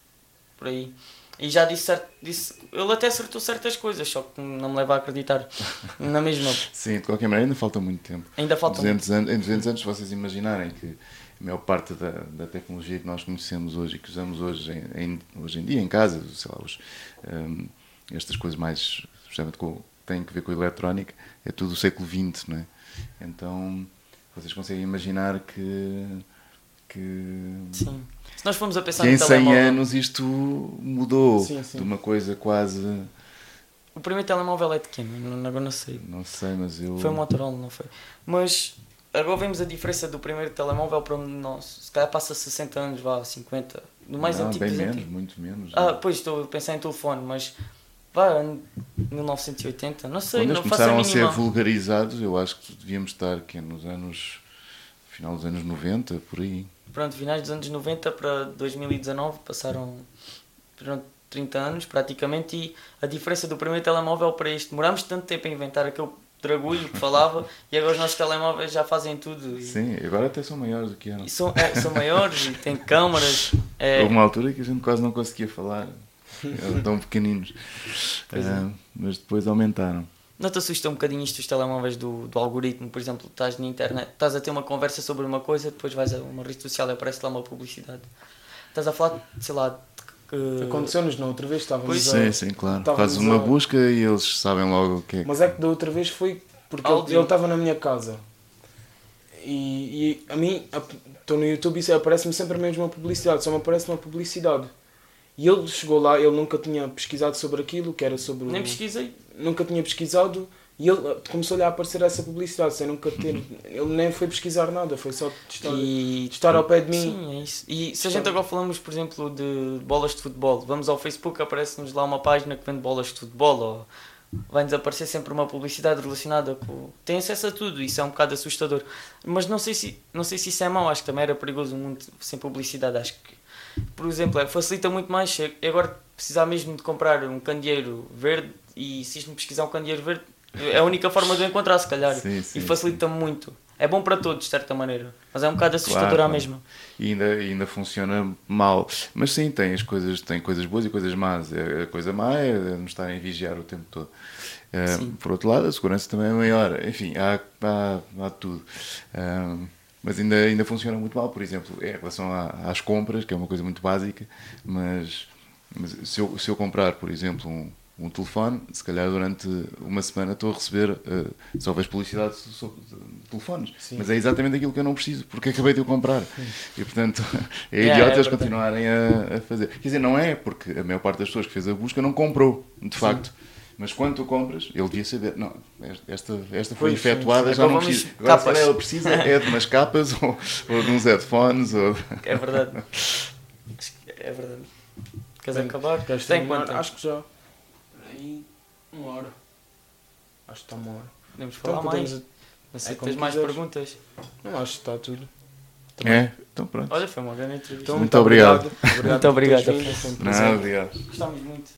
por aí. E já disse, certo, disse, ele até acertou certas coisas, só que não me leva a acreditar na mesma. Sim, de qualquer maneira ainda falta muito tempo. Ainda falta 200 muito. Anos, em 200 anos, vocês imaginarem que a maior parte da, da tecnologia que nós conhecemos hoje e que usamos hoje em, em hoje em dia em casa, sei lá, os, um, estas coisas mais, especialmente com, têm que ver com a eletrónica, é tudo do século XX, não é? Então, vocês conseguem imaginar que... que Sim se nós formos a pensar que em 100 anos isto mudou sim, sim. de uma coisa quase. O primeiro telemóvel é de quem? Não, agora não sei. Não sei, mas eu. Foi o Motorola, não foi? Mas agora vemos a diferença do primeiro telemóvel para o nosso. Se calhar passa 60 anos, vá, 50. No mais não, antigo. Bem menos, antigo. muito menos. Ah, não. pois estou a pensar em telefone, mas. Vá, 1980, não sei, Quando não faço começaram a, a ser vulgarizados, eu acho que devíamos estar aqui nos anos. final dos anos 90, por aí pronto, finais dos anos 90 para 2019 passaram pronto, 30 anos praticamente e a diferença do primeiro telemóvel para este, demorámos tanto tempo a inventar aquele dragulho que falava e agora os nossos telemóveis já fazem tudo. E... Sim, agora até são maiores do que eram. São, é, são maiores e têm câmaras. É... Houve uma altura que a gente quase não conseguia falar, eram tão pequeninos, uh, mas depois aumentaram. Não te assusta um bocadinho isto dos telemóveis do, do algoritmo? Por exemplo, estás na internet, estás a ter uma conversa sobre uma coisa, depois vais a uma rede social e aparece lá uma publicidade. Estás a falar, sei lá. Que... Aconteceu-nos na outra vez, estávamos Sim, a... sim, claro. Fazes uma a... busca e eles sabem logo o que é. Mas é que da outra vez foi porque ele, ele estava na minha casa. E, e a mim, estou no YouTube e aparece-me sempre a mesma publicidade, só me aparece uma publicidade. E ele chegou lá, ele nunca tinha pesquisado sobre aquilo, que era sobre. Nem pesquisei. Nunca tinha pesquisado e ele começou-lhe a aparecer essa publicidade sem nunca ter. Ele nem foi pesquisar nada, foi só estar, e, estar ao pé de mim. Sim, é isso. E se a gente agora falamos, por exemplo, de bolas de futebol, vamos ao Facebook, aparece-nos lá uma página que vende bolas de futebol ou, vai-nos aparecer sempre uma publicidade relacionada com. Tem acesso a tudo, isso é um bocado assustador. Mas não sei se, não sei se isso é mau, acho que também era perigoso um mundo sem publicidade. Acho que, por exemplo, é, facilita muito mais. Eu agora precisar mesmo de comprar um candeeiro verde e se isto me pesquisar um candeeiro verde, é a única forma de eu encontrar, se calhar. Sim, sim, e facilita-me muito. É bom para todos, de certa maneira. Mas é um bocado assustador Claro, à mesma. E ainda, ainda funciona mal. Mas sim, tem as coisas, tem coisas boas e coisas más. A a coisa má é nos estarem a vigiar o tempo todo. Sim. por outro lado, a segurança também é maior. Enfim, há, há, há tudo. Ahm, mas ainda, ainda funciona muito mal, por exemplo, em relação à- às compras, que é uma coisa muito básica, mas, mas se, eu, se eu comprar, por exemplo, um, um telefone, se calhar durante uma semana estou a receber uh, só vejo publicidade sobre telefones. Sim. Mas é exatamente aquilo que eu não preciso, porque acabei de o comprar. E portanto, é É, é idiota eles verdade. continuarem a, a fazer. Quer dizer, não é, porque a maior parte das pessoas que fez a busca não comprou, de facto. Mas quando tu compras, ele devia saber, não, esta, esta foi Pois, efetuada, sim. já não precisa. Agora, se capas. ele precisa é de umas capas ou, ou de uns headphones. Ou... É verdade. É verdade. Queres Bem, acabar? Queres Tem quanto? Acho que já. Aí, uma hora. Acho que está uma hora. Podemos Então falar podemos. mais. Não sei é tens mais quiseres. perguntas. Não, acho que está tudo. É? Então pronto. Olha, foi uma grande entrevista. Então, Muito obrigado. Obrigado Muito obrigado. prazer. obrigado. Gostámos muito.